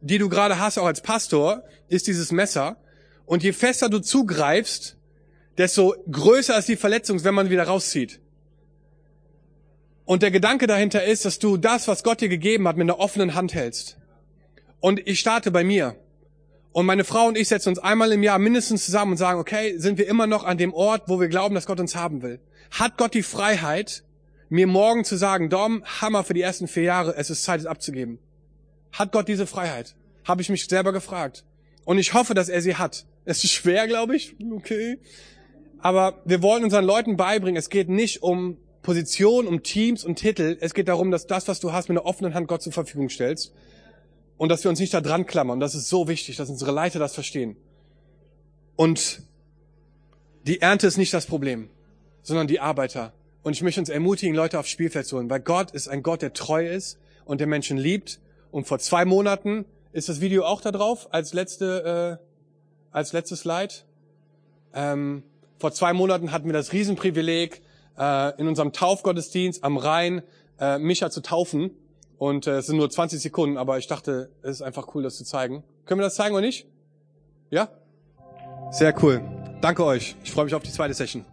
[SPEAKER 1] die du gerade hast, auch als Pastor, ist dieses Messer. Und je fester du zugreifst, desto größer ist die Verletzung, wenn man wieder rauszieht. Und der Gedanke dahinter ist, dass du das, was Gott dir gegeben hat, mit einer offenen Hand hältst. Und ich starte bei mir. Und meine Frau und ich setzen uns einmal im Jahr mindestens zusammen und sagen, okay, sind wir immer noch an dem Ort, wo wir glauben, dass Gott uns haben will? Hat Gott die Freiheit, mir morgen zu sagen, Dom, Hammer für die ersten vier Jahre, es ist Zeit, es abzugeben. Hat Gott diese Freiheit? Habe ich mich selber gefragt. Und ich hoffe, dass er sie hat. Es ist schwer, glaube ich. Okay. Aber wir wollen unseren Leuten beibringen, es geht nicht um Position, um Teams und Titel. Es geht darum, dass das, was du hast, mit einer offenen Hand Gott zur Verfügung stellst. Und dass wir uns nicht da dran klammern. Und das ist so wichtig, dass unsere Leiter das verstehen. Und die Ernte ist nicht das Problem, sondern die Arbeiter. Und ich möchte uns ermutigen, Leute aufs Spielfeld zu holen, weil Gott ist ein Gott, der treu ist und der Menschen liebt. Und vor zwei Monaten ist das Video auch da drauf als letzte, äh, als letztes Slide. Ähm, vor zwei Monaten hatten wir das Riesenprivileg, äh, in unserem Taufgottesdienst am Rhein äh, Micha zu taufen. Und äh, es sind nur 20 Sekunden, aber ich dachte, es ist einfach cool, das zu zeigen. Können wir das zeigen oder nicht? Ja? Sehr cool. Danke euch. Ich freue mich auf die zweite Session.